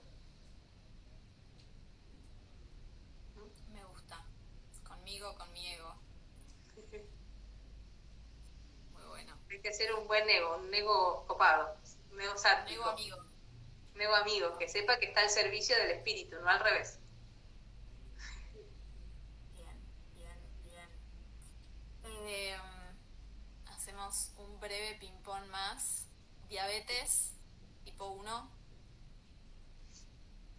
Me gusta, conmigo, con mi ego. Muy bueno. Hay que ser un buen ego, un ego copado, un ego. Un ego amigo. Un ego amigo, que sepa que está al servicio del espíritu, no al revés. Em, hacemos un breve ping-pong más. Diabetes tipo 1.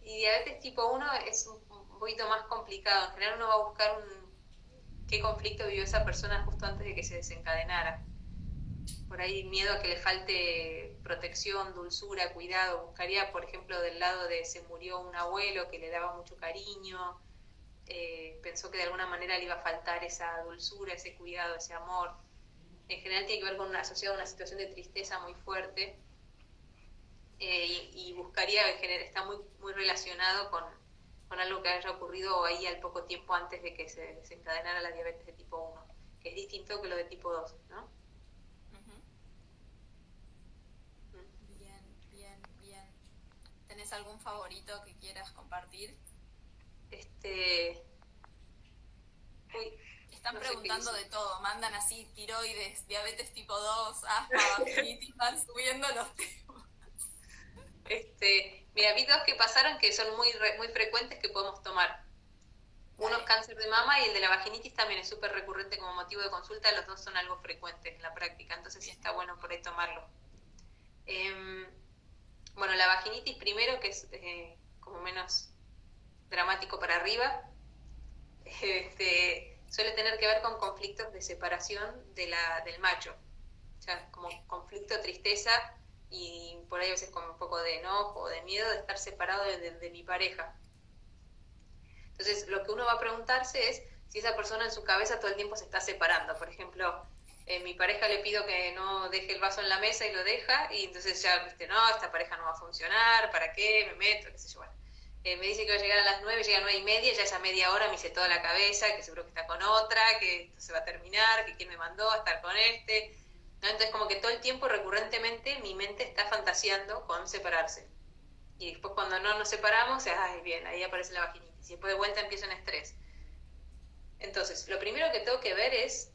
Y diabetes tipo 1 es un, poquito más complicado. En general uno va a buscar un, qué conflicto vivió esa persona justo antes de que se desencadenara. Por ahí miedo a que le falte protección, dulzura, cuidado. Buscaría, por ejemplo, del lado de se murió un abuelo que le daba mucho cariño, eh, pensó que de alguna manera le iba a faltar esa dulzura, ese cuidado, ese amor. En general tiene que ver con una asociado una situación de tristeza muy fuerte eh, y, buscaría, en general, está muy, muy relacionado con, algo que haya ocurrido ahí al poco tiempo antes de que se desencadenara la diabetes de tipo 1, que es distinto que lo de tipo 2, ¿no? Bien, bien, bien. ¿Tenés algún favorito que quieras compartir? Este. Están preguntando de todo, mandan así tiroides, diabetes tipo 2, asma, vaginitis, van subiendo los temas. Este, mira, vi dos que pasaron que son muy, muy frecuentes que podemos tomar. Uno es cáncer de mama y el de la vaginitis también es súper recurrente como motivo de consulta, los dos son algo frecuentes en la práctica, entonces sí está bueno por ahí tomarlo. Em, bueno, la vaginitis primero, que es eh, como menos dramático para arriba, este, suele tener que ver con conflictos de separación de la, del macho. O sea, como conflicto, tristeza y por ahí a veces con un poco de enojo o de miedo de estar separado de, mi pareja. Entonces, lo que uno va a preguntarse es si esa persona en su cabeza todo el tiempo se está separando. Por ejemplo, eh, mi pareja le pido que no deje el vaso en la mesa y lo deja, y entonces ya, viste, no, esta pareja no va a funcionar, ¿para qué? Me meto, qué sé yo. Bueno, eh, me dice que va a llegar a las 9, llega a 9 y media, ya esa media hora me hice toda la cabeza, que seguro que está con otra, que esto se va a terminar, que quién me mandó a estar con este. Entonces como que todo el tiempo recurrentemente mi mente está fantaseando con separarse. Y después cuando no nos separamos, ay, bien, ahí aparece la vaginitis. Y después de vuelta empiezo en estrés. Entonces, lo primero que tengo que ver es,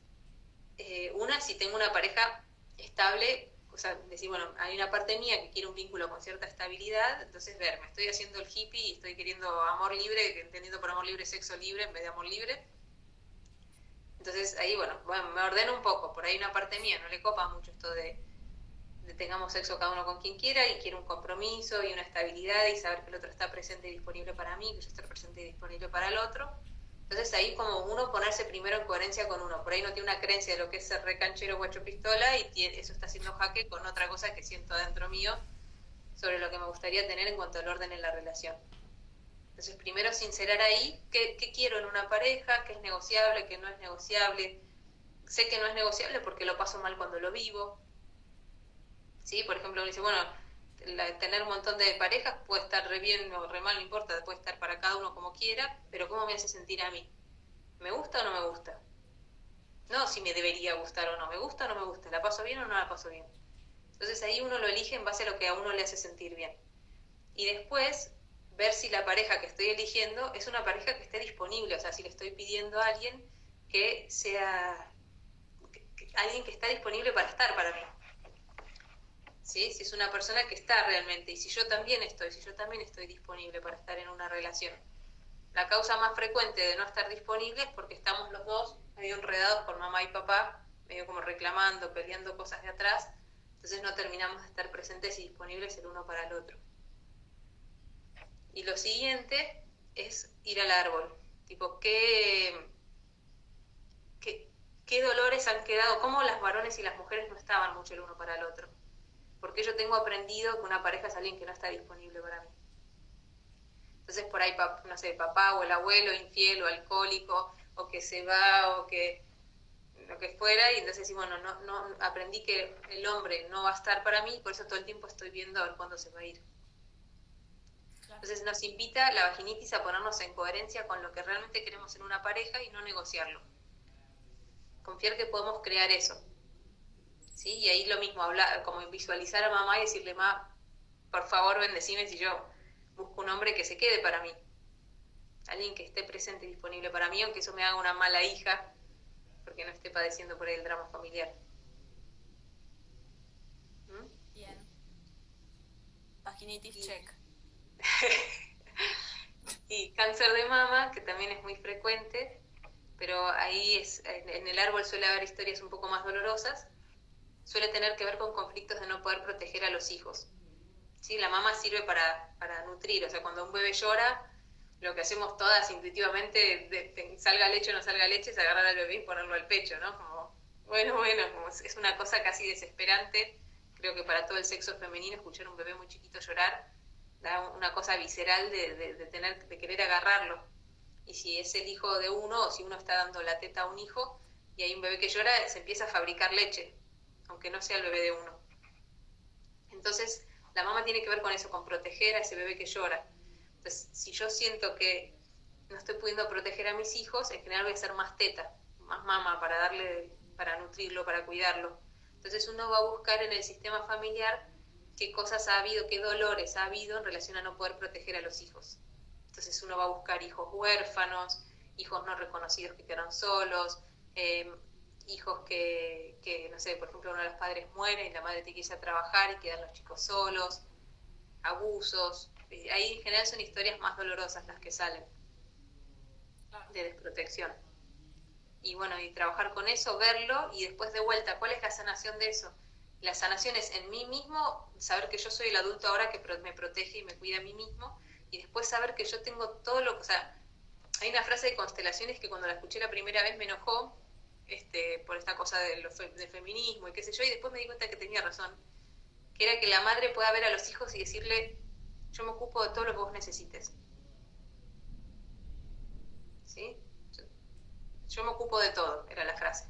eh, una, si tengo una pareja estable o sea, decir, bueno, hay una parte mía que quiere un vínculo con cierta estabilidad, entonces ver, me estoy haciendo el hippie y estoy queriendo amor libre, entendiendo por amor libre sexo libre en vez de amor libre. Entonces ahí, bueno, bueno, me ordeno un poco, por ahí una parte mía, no le copa mucho esto de, de tengamos sexo cada uno con quien quiera y quiere un compromiso y una estabilidad y saber que el otro está presente y disponible para mí, que yo estoy presente y disponible para el otro. Entonces ahí como uno ponerse primero en coherencia con uno. Por ahí no tiene una creencia de lo que es ser recanchero guacho pistola y eso está haciendo jaque con otra cosa que siento dentro mío sobre lo que me gustaría tener en cuanto al orden en la relación. Entonces primero sincerar ahí qué, quiero en una pareja, qué es negociable, qué no es negociable. Sé que no es negociable porque lo paso mal cuando lo vivo. ¿Sí? Por ejemplo, uno dice, bueno, tener un montón de parejas puede estar re bien o re mal, no importa, puede estar para cada uno como quiera, pero ¿cómo me hace sentir a mí? ¿Me gusta o no me gusta? No si me debería gustar o no, ¿me gusta o no me gusta? ¿La paso bien o no la paso bien? Entonces ahí uno lo elige en base a lo que a uno le hace sentir bien. Y después ver si la pareja que estoy eligiendo es una pareja que esté disponible, o sea, si le estoy pidiendo a alguien que sea alguien que está disponible para estar para mí. ¿Sí? Si es una persona que está realmente, y si yo también estoy, si yo también estoy disponible para estar en una relación. La causa más frecuente de no estar disponible es porque estamos los dos medio enredados por mamá y papá, medio como reclamando, peleando cosas de atrás, entonces no terminamos de estar presentes y disponibles el uno para el otro. Y lo siguiente es ir al árbol, tipo, ¿qué, qué, qué dolores han quedado, cómo las varones y las mujeres no estaban mucho el uno para el otro? Porque yo tengo aprendido que una pareja es alguien que no está disponible para mí. Entonces por ahí, no sé, papá o el abuelo infiel o alcohólico, o que se va, o que lo que fuera, y entonces decimos, bueno, no, no, aprendí que el hombre no va a estar para mí, por eso todo el tiempo estoy viendo a ver cuándo se va a ir. Entonces nos invita la vaginitis a ponernos en coherencia con lo que realmente queremos en una pareja y no negociarlo. Confiar que podemos crear eso. ¿Sí? Y ahí lo mismo, hablar, como visualizar a mamá y decirle, ma, por favor bendecime si yo busco un hombre que se quede para mí. Alguien que esté presente y disponible para mí, aunque eso me haga una mala hija, porque no esté padeciendo por el drama familiar. ¿Mm? Bien. Vaginitis check. y cáncer de mama, que también es muy frecuente, pero ahí es, en el árbol suele haber historias un poco más dolorosas, suele tener que ver con conflictos de no poder proteger a los hijos. ¿Sí? La mama sirve para, para nutrir, o sea, cuando un bebé llora, lo que hacemos todas intuitivamente, de, salga leche o no salga leche, es agarrar al bebé y ponerlo al pecho, ¿no? Como, bueno, bueno, como es una cosa casi desesperante, creo que para todo el sexo femenino escuchar a un bebé muy chiquito llorar da una cosa visceral de, de, tener, de querer agarrarlo. Y si es el hijo de uno, o si uno está dando la teta a un hijo, y hay un bebé que llora, se empieza a fabricar leche, aunque no sea el bebé de uno. Entonces, la mamá tiene que ver con eso, con proteger a ese bebé que llora. Entonces, si yo siento que no estoy pudiendo proteger a mis hijos, en general voy a ser más teta, más mamá para darle, para nutrirlo, para cuidarlo. Entonces uno va a buscar en el sistema familiar qué cosas ha habido, qué dolores ha habido en relación a no poder proteger a los hijos. Entonces uno va a buscar hijos huérfanos, hijos no reconocidos que quedaron solos, em, hijos que, que, no sé, por ejemplo, uno de los padres muere y la madre tiene que irse a trabajar y quedan los chicos solos, abusos. Ahí en general son historias más dolorosas las que salen de desprotección. Y bueno, y trabajar con eso, verlo y después de vuelta, ¿cuál es la sanación de eso? La sanación es en mí mismo, saber que yo soy el adulto ahora que me protege y me cuida a mí mismo, y después saber que yo tengo todo lo que, o sea, hay una frase de constelaciones que cuando la escuché la primera vez me enojó este, por esta cosa del feminismo y qué sé yo, y después me di cuenta que tenía razón, que era que la madre pueda ver a los hijos y decirle, yo me ocupo de todo lo que vos necesites. ¿Sí? yo me ocupo de todo, era la frase.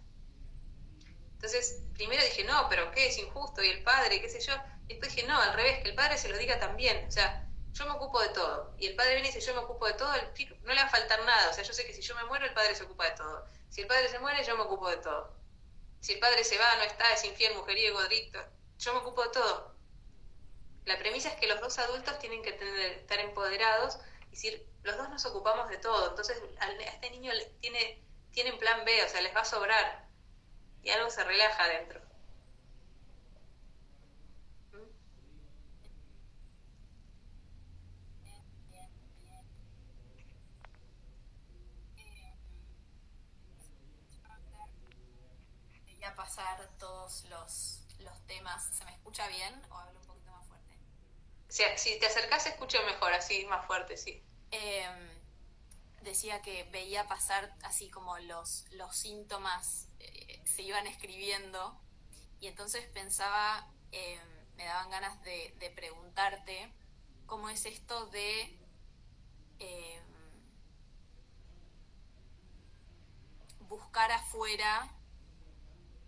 Entonces, primero dije, no, pero ¿qué? Es injusto, y el padre, qué sé yo. Después dije, no, al revés, que el padre se lo diga también. O sea, yo me ocupo de todo. Y el padre viene y dice, yo me ocupo de todo, no le va a faltar nada. O sea, yo sé que si yo me muero, el padre se ocupa de todo. Si el padre se muere, yo me ocupo de todo. Si el padre se va, no está, es infiel, mujeriego, adicto, yo me ocupo de todo. La premisa es que los dos adultos tienen que tener, estar empoderados y decir, los dos nos ocupamos de todo. Entonces, a este niño tiene, tiene plan B, o sea, les va a sobrar y algo se relaja adentro. A pasar todos los, los temas. ¿Se me escucha bien o hablo un poquito más fuerte? Si, si te acercas, se escucha mejor, así más fuerte, sí. Em, decía que veía pasar así como los, los síntomas se iban escribiendo y entonces pensaba, eh, me daban ganas de, preguntarte cómo es esto de eh, buscar afuera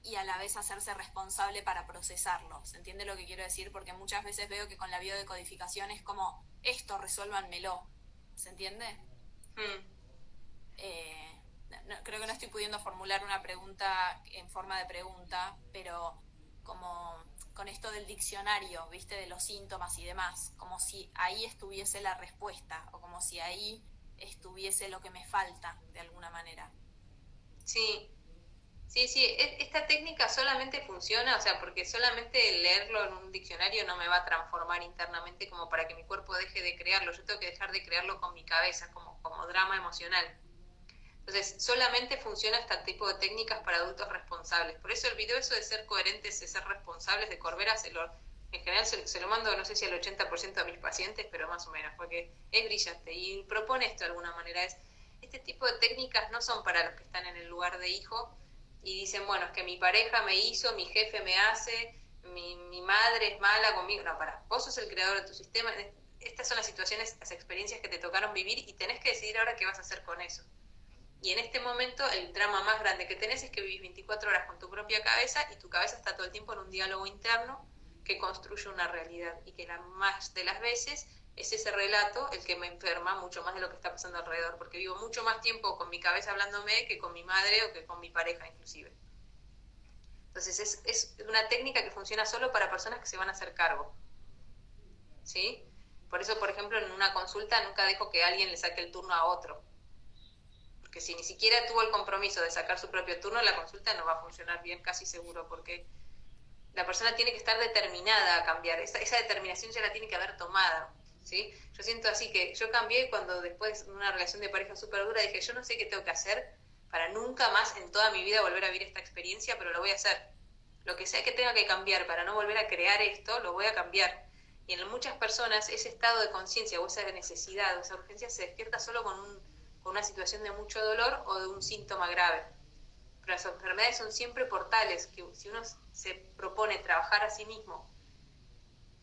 y a la vez hacerse responsable para procesarlo. ¿Se entiende lo que quiero decir? Porque muchas veces veo que con la biodecodificación es como, esto resuélvanmelo. ¿Se entiende? Hmm. Eh, creo que no estoy pudiendo formular una pregunta en forma de pregunta, pero como con esto del diccionario, viste, de los síntomas y demás, como si ahí estuviese la respuesta o como si ahí estuviese lo que me falta de alguna manera. Sí, Sí, sí, e, esta técnica solamente funciona, o sea, porque solamente leerlo en un diccionario no me va a transformar internamente como para que mi cuerpo deje de crearlo. Yo tengo que dejar de crearlo con mi cabeza, como, como drama emocional. Entonces, solamente funciona este tipo de técnicas para adultos responsables. Por eso el video eso de ser coherentes, de ser responsables de Corbera, se en general se, lo mando, no sé si al 80% de mis pacientes, pero más o menos, porque es brillante y propone esto de alguna manera. Es, este tipo de técnicas no son para los que están en el lugar de hijo, y dicen, bueno, es que mi pareja me hizo, mi jefe me hace, mi, mi madre es mala conmigo. No, para, vos sos el creador de tu sistema. Estas son las situaciones, las experiencias que te tocaron vivir y tenés que decidir ahora qué vas a hacer con eso. Y en este momento el drama más grande que tenés es que vivís 24 horas con tu propia cabeza y tu cabeza está todo el tiempo en un diálogo interno que construye una realidad y que la más de las veces es ese relato el que me enferma mucho más de lo que está pasando alrededor, porque vivo mucho más tiempo con mi cabeza hablándome que con mi madre o que con mi pareja inclusive. Entonces es, es una técnica que funciona solo para personas que se van a hacer cargo. ¿Sí? Por eso, por ejemplo, en una consulta nunca dejo que alguien le saque el turno a otro. Porque si ni siquiera tuvo el compromiso de sacar su propio turno, la consulta no va a funcionar bien, casi seguro, porque la persona tiene que estar determinada a cambiar. Esa, esa determinación ya la tiene que haber tomada. ¿Sí? Yo siento así que yo cambié cuando después de una relación de pareja súper dura dije, yo no sé qué tengo que hacer para nunca más en toda mi vida volver a vivir esta experiencia, pero lo voy a hacer. Lo que sea que tenga que cambiar para no volver a crear esto, lo voy a cambiar. Y en muchas personas ese estado de conciencia o esa necesidad o esa urgencia se despierta solo con, con una situación de mucho dolor o de un síntoma grave. Pero las enfermedades son siempre portales, que si uno se propone trabajar a sí mismo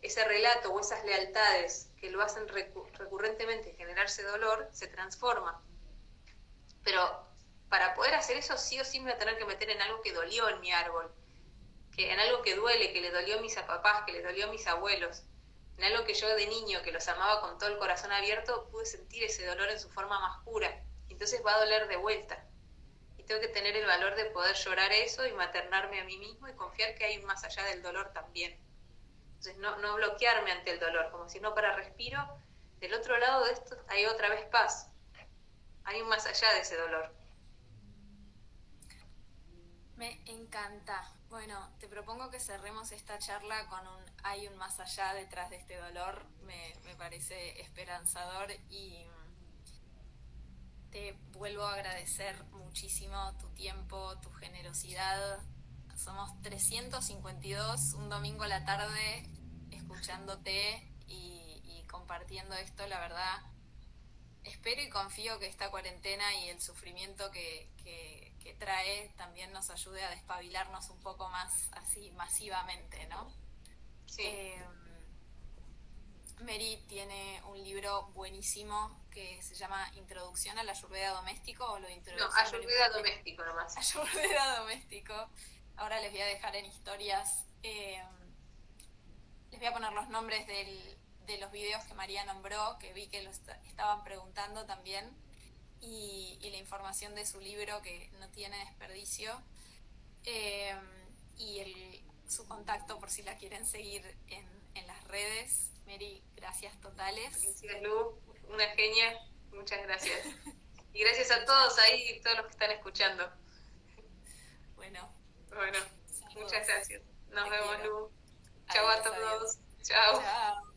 ese relato o esas lealtades que lo hacen recurrentemente generarse dolor, se transforma. Pero para poder hacer eso sí o sí me voy a tener que meter en algo que dolió en mi árbol, que en algo que duele, que le dolió a mis papás, que le dolió a mis abuelos, en algo que yo de niño, que los amaba con todo el corazón abierto, pude sentir ese dolor en su forma más pura. Entonces va a doler de vuelta. Y tengo que tener el valor de poder llorar eso y maternarme a mí mismo y confiar que hay más allá del dolor también. Entonces, no, no bloquearme ante el dolor, como si no para respiro, del otro lado de esto hay otra vez paz. Hay un más allá de ese dolor. Me encanta. Bueno, te propongo que cerremos esta charla con un hay un más allá detrás de este dolor. Me, me parece esperanzador y te vuelvo a agradecer muchísimo tu tiempo, tu generosidad, somos 352 un domingo a la tarde escuchándote y, compartiendo esto, la verdad. Espero y confío que esta cuarentena y el sufrimiento que, trae también nos ayude a despabilarnos un poco más así masivamente, ¿no? Sí. Eh, Mary tiene un libro buenísimo que se llama Introducción a la Ayurveda Doméstico o lo No, Ayurveda Doméstico nomás. Ayurveda Doméstico ahora les voy a dejar en historias, eh, les voy a poner los nombres de los videos que María nombró, que vi que lo estaban preguntando también, y, la información de su libro que no tiene desperdicio, eh, y su contacto por si la quieren seguir en, en las redes. Mary, gracias totales. Gracias Lu, una genia, muchas gracias. y gracias a todos ahí, todos los que están escuchando. Bueno, bueno, muchas gracias. Nos vemos, Lu. Chao a todos. Chao.